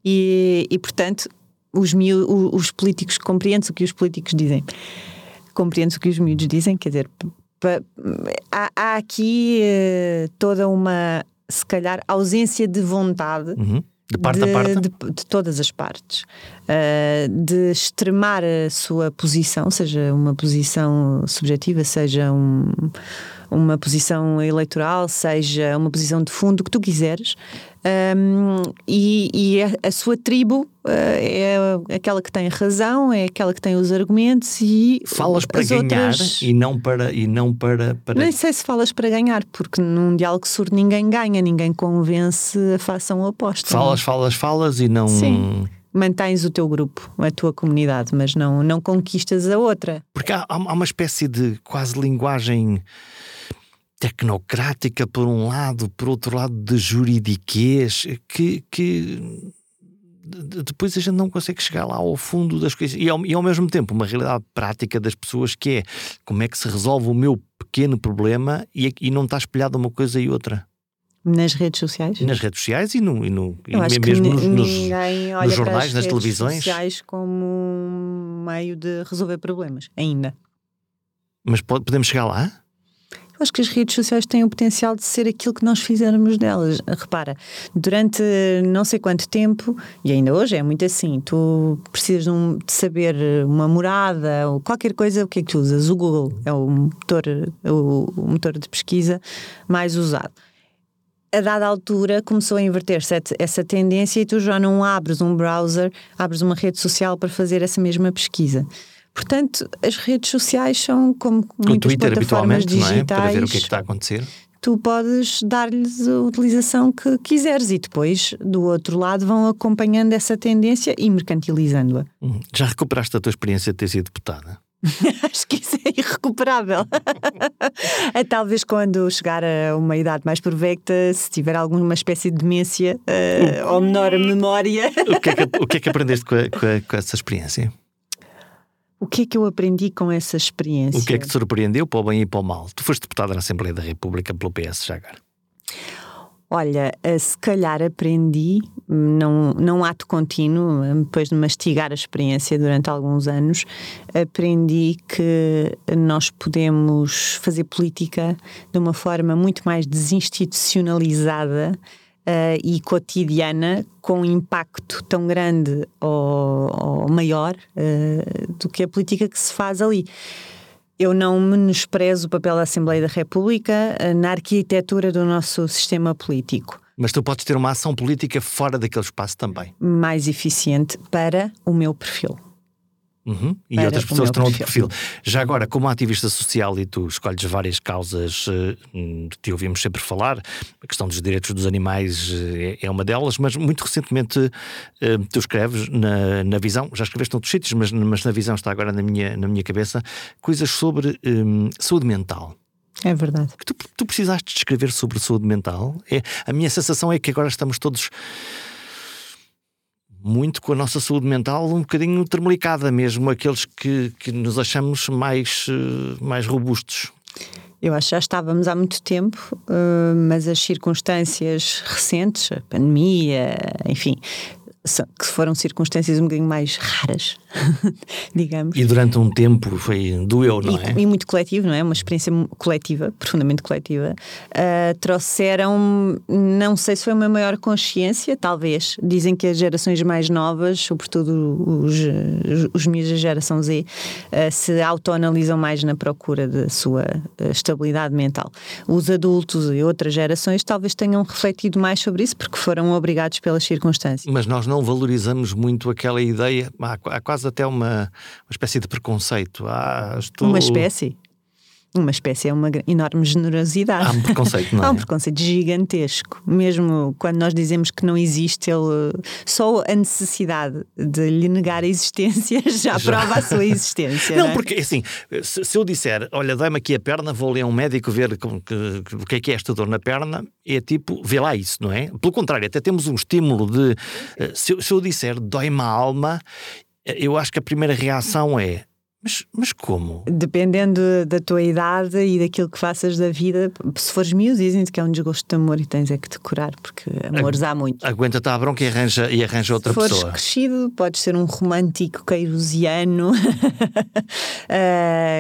E, e, portanto, os, miú- o- os políticos compreendem o que os políticos dizem. Compreendem o que os miúdos dizem, quer dizer, há, há aqui eh, toda uma, se calhar, ausência de vontade Uhum. De parte de, a parte. de- de todas as partes, uh, de extremar a sua posição, seja uma posição subjetiva, seja um- uma posição eleitoral, seja uma posição de fundo, o que tu quiseres, um, e, e a, a sua tribo uh, é aquela que tem razão, é aquela que tem os argumentos e Falas para ganhar outras... e não para e não para, para... Nem sei se falas para ganhar, porque num diálogo surdo ninguém ganha, ninguém convence a fação oposta. falas, falas, falas e não Sim. mantens o teu grupo, a tua comunidade, mas não, não conquistas a outra. porque há, há uma espécie de quase linguagem tecnocrática por um lado, por outro lado de juridiquês que, que de- depois a gente não consegue chegar lá ao fundo das coisas e ao, e ao mesmo tempo uma realidade prática das pessoas que é como é que se resolve o meu pequeno problema e, e não está espelhado uma coisa e outra Nas redes sociais. nas redes sociais e, no, e, no, e mesmo nos, nos- jornais, nas televisões. sociais como um meio de resolver problemas, ainda. mas po- podemos chegar lá? Acho que as redes sociais têm o potencial de ser aquilo que nós fizermos delas. Repara, durante não sei quanto tempo, e ainda hoje é muito assim, tu precisas de, um- de saber uma morada ou qualquer coisa, o que é que tu usas? O Google é o motor, o, o motor de pesquisa mais usado. A dada altura começou a inverter-se essa tendência e tu já não abres um browser, abres uma rede social para fazer essa mesma pesquisa. Portanto, as redes sociais são como O muitas Twitter plataformas habitualmente, não é? digitais Para ver o que é que está a acontecer. tu podes dar-lhes a utilização que quiseres e depois, do outro lado, vão acompanhando essa tendência e mercantilizando-a. Hum, Já recuperaste a tua experiência de ter sido deputada? Acho que isso é irrecuperável. É Talvez quando chegar a uma idade mais provecta, se tiver alguma espécie de demência eh, ou menor memória. O que é que, o que, é que aprendeste com, a- com a- com essa experiência? O que é que eu aprendi com essa experiência? O que é que te surpreendeu para o bem e para o mal? Tu foste deputada na Assembleia da República pelo PS já agora. Olha, eh, se calhar aprendi, não, não ato contínuo, depois de mastigar a experiência durante alguns anos, aprendi que nós podemos fazer política de uma forma muito mais desinstitucionalizada uh, e cotidiana, com impacto tão grande ou, ou maior uh, do que a política que se faz ali. Eu não menosprezo o papel da Assembleia da República eh, na arquitetura do nosso sistema político. Mas tu podes ter uma ação política fora daquele espaço também. Mais eficiente para o meu perfil. Uhum. E outras pessoas terão outro perfil. Já agora, como ativista social, e tu escolhes várias causas que te ouvimos sempre falar, a questão dos direitos dos animais uh, é uma delas, mas muito recentemente uh, tu escreves na, na visão, já escreveste noutros sítios, mas, mas na visão está agora na minha, na minha cabeça, coisas sobre um, saúde mental. É verdade. Tu, tu precisaste de escrever sobre saúde mental? É, a minha sensação é que agora estamos todos muito com a nossa saúde mental um bocadinho termelicada, mesmo aqueles que, que nos achamos mais, eh, mais robustos. Eu acho que já estávamos há muito tempo, eh, mas as circunstâncias recentes, a pandemia, enfim, que foram circunstâncias um bocadinho mais raras, digamos. E durante um tempo foi doeu, não e, é? E muito coletivo, não é? Uma experiência coletiva, profundamente coletiva. Uh, trouxeram, não sei se foi uma maior consciência, talvez. Dizem que as gerações mais novas, sobretudo os, os miúdos da geração Z, uh, se autoanalisam mais na procura da sua uh, estabilidade mental. Os adultos e outras gerações talvez tenham refletido mais sobre isso porque foram obrigados pelas circunstâncias. Mas nós não valorizamos muito aquela ideia, há, há quase até uma, uma espécie de preconceito. Ah, estou... Uma espécie? Uma espécie é uma enorme generosidade. Há um preconceito, não é? Há um preconceito gigantesco. Mesmo quando nós dizemos que não existe, ele só a necessidade de lhe negar a existência já, já. prova a sua existência. não, não é? porque assim, se, se, eu disser, olha, dá-me aqui a perna, vou ler a um médico ver o que é que é esta dor na perna, é tipo, vê lá isso, não é? Pelo contrário, até temos um estímulo de. Eh, se eu, se eu disser, dói-me a alma, eh, eu acho que a primeira reação é mas, mas como? Dependendo da tua idade e daquilo que faças da vida, se fores miúdo, dizem-te que é um desgosto de amor e tens é que decorar, porque amores há muito. Aguenta-te a bronca e arranja, e arranja outra pessoa. Se fores crescido, podes ser um romântico queirosiano, uh,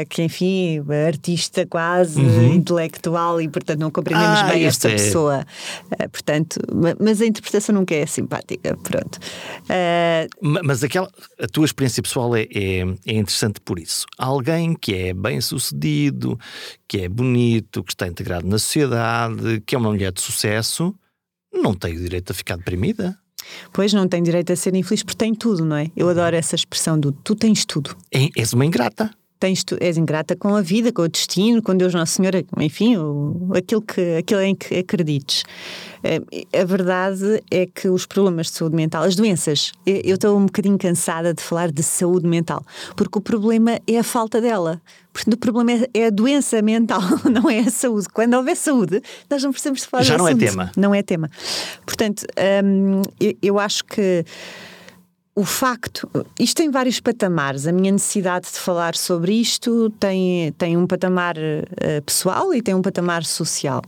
que enfim, artista quase, uhum. intelectual e portanto não compreendemos ah, bem esta é... pessoa. Uh, portanto, mas a interpretação nunca é simpática, pronto. Uh... Mas aquela, a tua experiência pessoal é, é, é interessante por isso. Alguém que é bem sucedido, que é bonito, que está integrado na sociedade, que é uma mulher de sucesso, não tem o direito a ficar deprimida. Pois não tem direito a ser infeliz porque tem tudo, não é? Eu adoro essa expressão do tu tens tudo. É, és uma ingrata tens tu, és ingrata com a vida, com o destino, com Deus Nosso Senhor, enfim, o, aquilo, que, aquilo em que acredites. Eh, a verdade é que os problemas de saúde mental, as doenças, eu estou um bocadinho cansada de falar de saúde mental, porque o problema é a falta dela. Portanto, o problema é, é a doença mental, não é a saúde. Quando houver saúde, nós não precisamos de falar Já não é tema. Não é tema. Portanto, hum, eu, eu acho que o facto, isto tem vários patamares. A minha necessidade de falar sobre isto tem, tem um patamar uh, pessoal e tem um patamar social.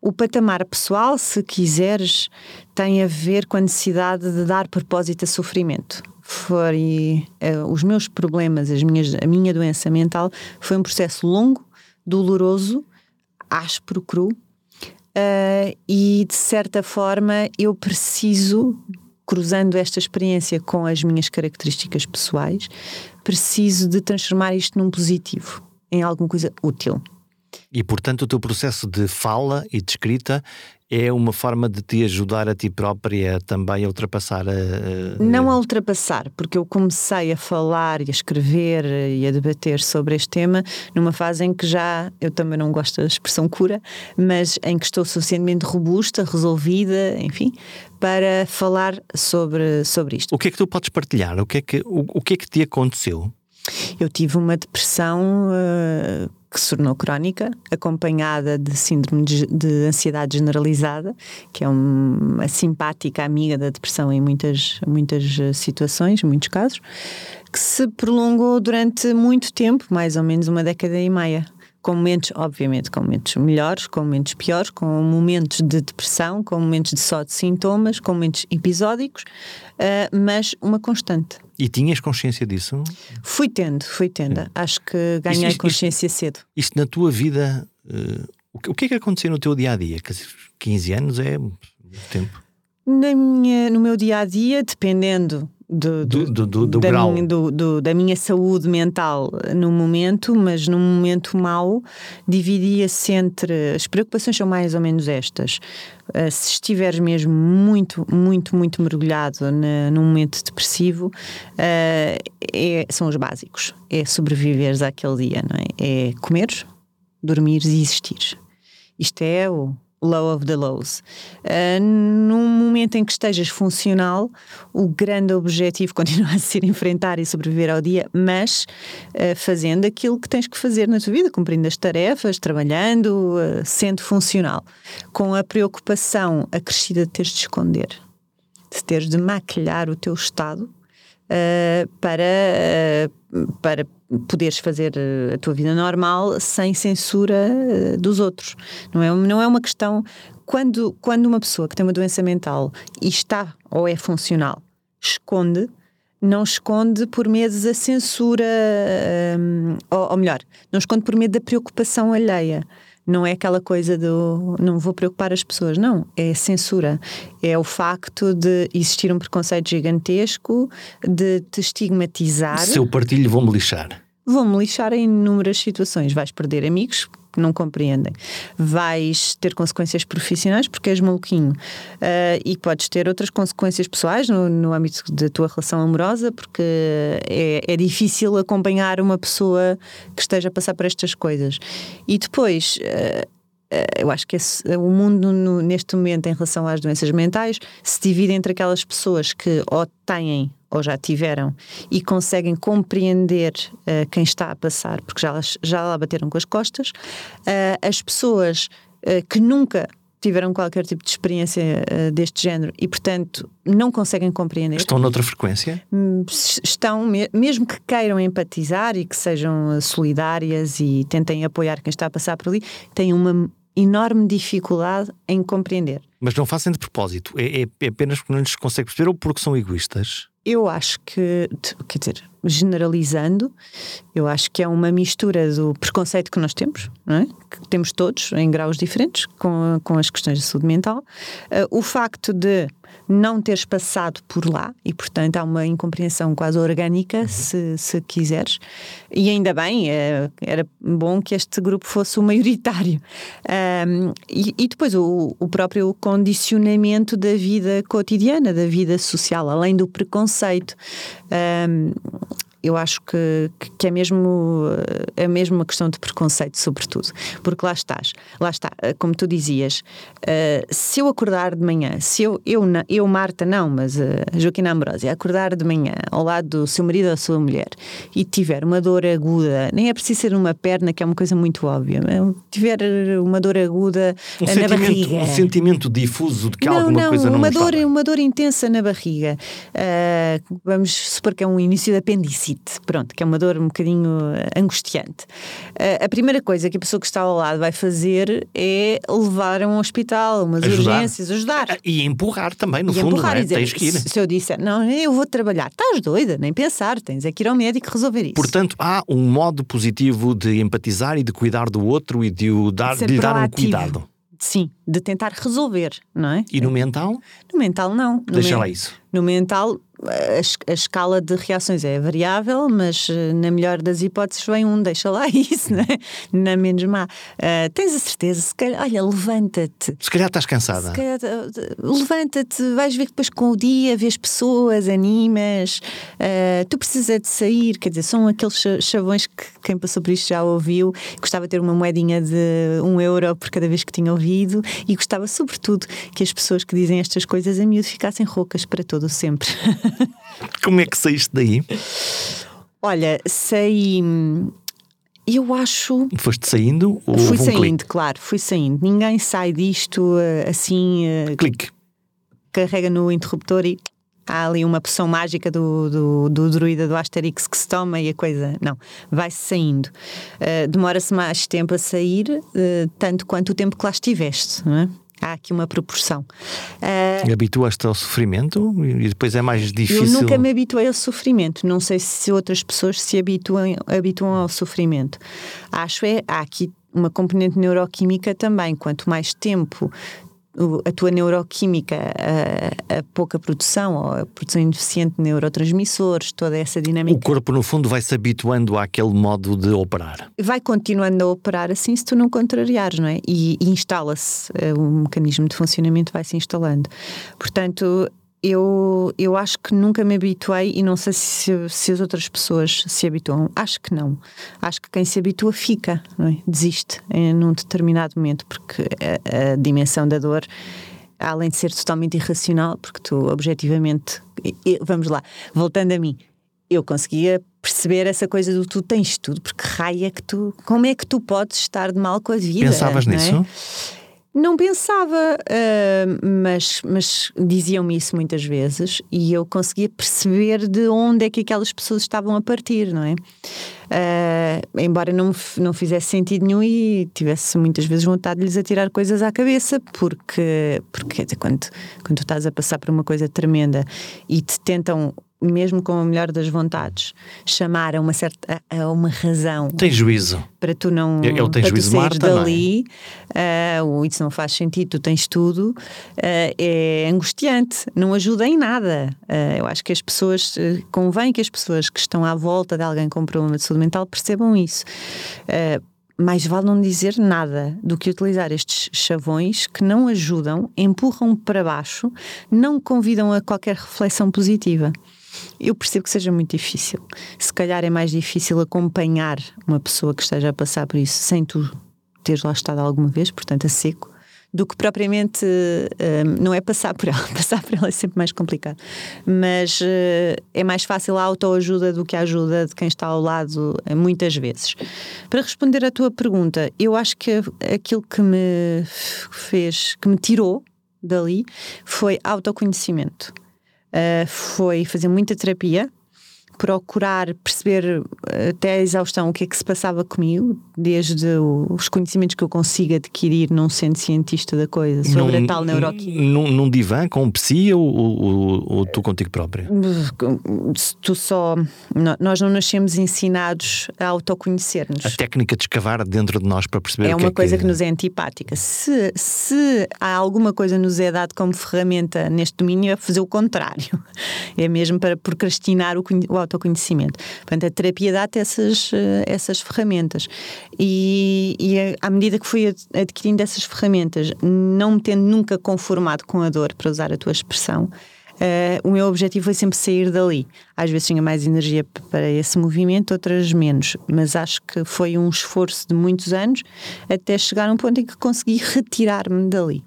O patamar pessoal, se quiseres, tem a ver com a necessidade de dar propósito a sofrimento. Foi uh, os meus problemas, as minhas, a minha doença mental foi um processo longo, doloroso, áspero, cru, uh, e de certa forma eu preciso cruzando esta experiência com as minhas características pessoais, preciso de transformar isto num positivo, em alguma coisa útil. E portanto, o teu processo de fala e de escrita é uma forma de te ajudar a ti própria também a ultrapassar a. Não a ultrapassar, porque eu comecei a falar e a escrever e a debater sobre este tema numa fase em que já, eu também não gosto da expressão cura, mas em que estou suficientemente robusta, resolvida, enfim, para falar sobre, sobre isto. O que é que tu podes partilhar? O que é que, o, o que, é que te aconteceu? Eu tive uma depressão. Uh, que se tornou crónica, acompanhada de síndrome de, de ansiedade generalizada, que é uma simpática amiga da depressão em muitas, muitas eh, situações, muitos casos, que se prolongou durante muito tempo, mais ou menos uma década e meia. com momentos, obviamente, com momentos melhores, com momentos piores, com momentos de depressão, com momentos de só de sintomas, com momentos episódicos, uh, mas uma constante. E tinhas consciência disso? Fui tendo, fui tendo. Sim. Acho que ganhei isto, consciência isto, cedo. Isto na tua vida, uh, o que é que aconteceu no teu dia a dia? 15 anos é muito tempo. Na minha, no meu dia a dia, dependendo do, do, do, do, da, grau. Minha, da minha saúde mental no momento, mas num momento mau, dividia-se entre. As preocupações são mais ou menos estas. Uh, se estiveres mesmo muito, muito, muito mergulhado na, num momento depressivo, uh, é, são os básicos. É sobreviveres àquele dia, não é? É comeres, dormires e existires. Isto é o low of the lows. Uh, num momento em que estejas funcional, o grande objetivo continua a ser enfrentar e sobreviver ao dia, mas uh, fazendo aquilo que tens que fazer na tua vida, cumprindo as tarefas, trabalhando, uh, sendo funcional, com a preocupação acrescida de teres de esconder, de teres de maquilhar o teu estado para, para poderes fazer eh, a tua vida normal sem censura eh, dos outros. Não é, não é uma questão. Quando, quando uma pessoa que tem uma doença mental e está ou é funcional esconde, não esconde por medo da censura, um, ou, ou melhor, não esconde por medo da preocupação alheia. Não é aquela coisa do não vou preocupar as pessoas, não. É censura. É o facto de existir um preconceito gigantesco, de te estigmatizar. Se eu partilho, vou-me lixar. Vão-me lixar em inúmeras situações. Vais perder amigos que não compreendem. Vais ter consequências profissionais porque és maluquinho. Uh, e podes ter outras consequências pessoais no, no âmbito da tua relação amorosa, porque é, é, difícil acompanhar uma pessoa que esteja a passar por estas coisas. E depois. Uh, eu acho que esse, o mundo no, neste momento em relação às doenças mentais se divide entre aquelas pessoas que ou têm ou já tiveram e conseguem compreender uh, quem está a passar, porque já, já lá bateram com as costas, uh, as pessoas uh, que nunca tiveram qualquer tipo de experiência deste género e, portanto, não conseguem compreender. Estão noutra frequência? Hum, estão, mesmo que queiram empatizar e que sejam solidárias e tentem apoiar quem está a passar por ali, têm uma enorme dificuldade em compreender. Mas não fazem de propósito, é, é, é apenas porque não lhes consegue perceber ou porque são egoístas? Eu acho que, quer dizer, generalizando, eu acho que é uma mistura do preconceito que nós temos, é? que temos todos em graus diferentes com, com as questões de saúde mental, uh, o facto de não teres passado por lá e, portanto, há uma incompreensão quase orgânica, uhum. se, se quiseres, e ainda bem, é, era bom que este grupo fosse o maioritário. Um, e, e, depois o, o próprio condicionamento da vida cotidiana, da vida social, além do preconceito. Um, eu acho que, que é mesmo é mesmo uma questão de preconceito, sobretudo, porque lá estás, lá está, eh, como tu dizias, uh, se eu acordar de manhã, se eu, eu, eu Marta, não, mas uh, Joaquina Ambrósia, acordar de manhã ao lado do seu marido ou da sua mulher e tiver uma dor aguda, nem é preciso ser uma perna, que é uma coisa muito óbvia, tiver uma dor aguda um na barriga. Um sentimento difuso de que não, alguma não, coisa não uma dor, uma dor intensa na barriga. Uh, vamos supor que é um início de apendicite pronto, que é uma dor um bocadinho eh, angustiante. Uh, a primeira coisa que a pessoa que está ao lado vai fazer é levar a um hospital, umas ajudar. urgências, ajudar. Ah, e empurrar também, no e fundo, empurrar, é? dizer, tens que ir. Se eu disser, não, eu vou trabalhar, estás doida, nem pensar, tens é que ir ao médico resolver isso. Portanto, há um modo positivo de empatizar e de cuidar do outro e de, o dar, de lhe dar um cuidado. Sim, de tentar resolver, não é? E no mental? No mental, não. No Deixa lá isso. No mental, a, a, escala de reações é variável, mas eh, na melhor das hipóteses vem um, deixa lá isso, né? na menos má. Uh, tens a certeza, se calhar, olha, levanta-te. Se calhar estás cansada. Calhar, eh, levanta-te, vais ver que depois com o dia vês pessoas, animas, uh, tu precisas de sair, quer dizer, são aqueles chavões que quem passou por isto já ouviu, gostava de ter uma moedinha de um euro por cada vez que tinha ouvido e gostava sobretudo que as pessoas que dizem estas coisas a miúdo ficassem roucas para todo sempre. Como é que saíste daí? Olha, saí. Eu acho. Foste saindo? Ou fui um saindo, clique? claro, fui saindo. Ninguém sai disto eh, assim. Eh, clique. Carrega no interruptor e há ali uma poção mágica do, do, do druida do Asterix que se toma e a coisa. Não, vai-se saindo. Uh, Demora-se mais tempo a sair, uh, tanto quanto o tempo que lá estiveste, não é? Há aqui uma proporção. Uh, Habituaste ao sofrimento e depois é mais difícil. Eu nunca me habituei ao sofrimento. Não sei se outras pessoas se habituam, habituam ao sofrimento. Acho é há aqui uma componente neuroquímica também. Quanto mais tempo a tua neuroquímica, a, a, pouca produção ou a produção indeficiente de neurotransmissores, toda essa dinâmica. O corpo, no fundo, vai se habituando àquele modo de operar. Vai continuando a operar assim se tu não contrariares, não é? E, e instala-se, eh, o mecanismo de funcionamento vai se instalando. Portanto, eu, eu acho que nunca me habituei e não sei se, se as outras pessoas se habituam. Acho que não. Acho que quem se habitua fica, é? desiste num determinado momento, porque a, a, dimensão da dor, além de ser totalmente irracional, porque tu objetivamente. Vamos lá, voltando a mim, eu conseguia perceber essa coisa do tu tens tudo, porque raia que tu. Como é que tu podes estar de mal com a vida? Pensavas é? nisso? Não pensava, uh, mas, mas diziam-me isso muitas vezes e eu conseguia perceber de onde é que aquelas pessoas estavam a partir, não é? Uh, embora não, não fizesse sentido nenhum e tivesse muitas vezes vontade de lhes atirar coisas à cabeça, porque, porque quando, quando tu estás a passar por uma coisa tremenda e te tentam mesmo com a melhor das vontades, chamar a uma certa a uma razão. Tem juízo. Para tu não Ele tem para juízo, tu Marta, dali, uh, isso não faz sentido, tu tens tudo, uh, é angustiante, não ajuda em nada. Uh, eu acho que as pessoas, convém que as pessoas que estão à volta de alguém com problema de saúde mental percebam isso mais vale não dizer nada do que utilizar estes chavões que não ajudam, empurram para baixo, não convidam a qualquer reflexão positiva. Eu percebo que seja muito difícil. Se calhar é mais difícil acompanhar uma pessoa que esteja a passar por isso sem tu teres lá estado alguma vez, portanto, a seco, do que propriamente. Um, não é passar por ela, passar por ela é sempre mais complicado. Mas uh, é mais fácil a autoajuda do que a ajuda de quem está ao lado, eh, muitas vezes. Para responder à tua pergunta, eu acho que aquilo que me fez, que me tirou dali foi autoconhecimento uh, foi fazer muita terapia, procurar perceber eh, até a exaustão o que é que se passava comigo, desde os conhecimentos que eu consigo adquirir não sendo cientista da coisa, sobre num, a tal neuroquímica. Num, num divã com um psi ou, ou, ou, tu contigo própria? Tu só. Nós não nascemos ensinados a autoconhecer-nos. A técnica de escavar dentro de nós para perceber é o que uma é coisa que... que nos é antipática. Se, se há alguma coisa nos é dado como ferramenta neste domínio, é fazer o contrário. É mesmo para procrastinar o, o autoconhecimento. Portanto, a terapia dá-te essas, eh, essas ferramentas. E, e, à medida que fui adquirindo essas ferramentas, não me tendo nunca conformado com a dor, para usar a tua expressão, Uh, o meu objetivo foi sempre sair dali. Às vezes tinha mais energia para esse movimento, outras menos. Mas acho que foi um esforço de muitos anos até chegar a um ponto em que consegui retirar-me dali.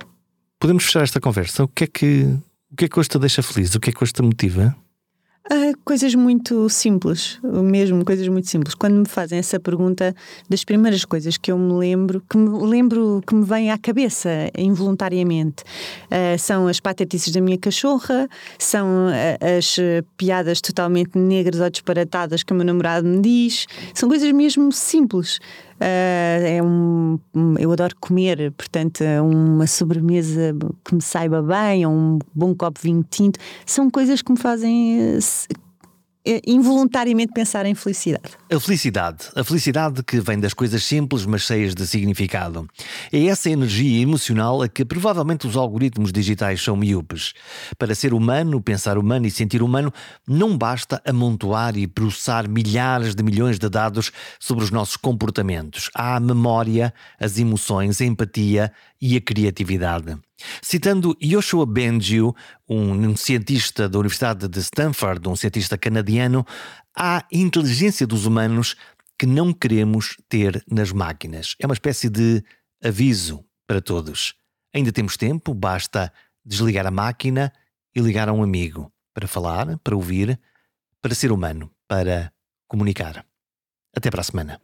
Podemos fechar esta conversa? O que é que, o que, é que hoje te deixa feliz? O que é que hoje te motiva? Uh, coisas muito simples, mesmo coisas muito simples. Quando me fazem essa pergunta, das primeiras coisas que eu me lembro, que me lembro que me vem à cabeça involuntariamente, uh, são as patetices da minha cachorra, são uh, as piadas totalmente negras ou disparatadas que o meu namorado me diz, são coisas mesmo simples. Uh, é um, eu adoro comer, portanto, uma sobremesa que me saiba bem, ou um bom copo de vinho tinto, são coisas que me fazem é involuntariamente pensar em felicidade. A felicidade. A felicidade que vem das coisas simples, mas cheias de significado. É essa energia emocional a que provavelmente os algoritmos digitais são miúpes. Para ser humano, pensar humano e sentir humano, não basta amontoar e processar milhares de milhões de dados sobre os nossos comportamentos. Há a memória, as emoções, a empatia e a criatividade. Citando Yoshua Bengio, um cientista da Universidade de Stanford, um cientista canadiano, há inteligência dos humanos que não queremos ter nas máquinas. É uma espécie de aviso para todos. Ainda temos tempo, basta desligar a máquina e ligar a um amigo para falar, para ouvir, para ser humano, para comunicar. Até para a semana.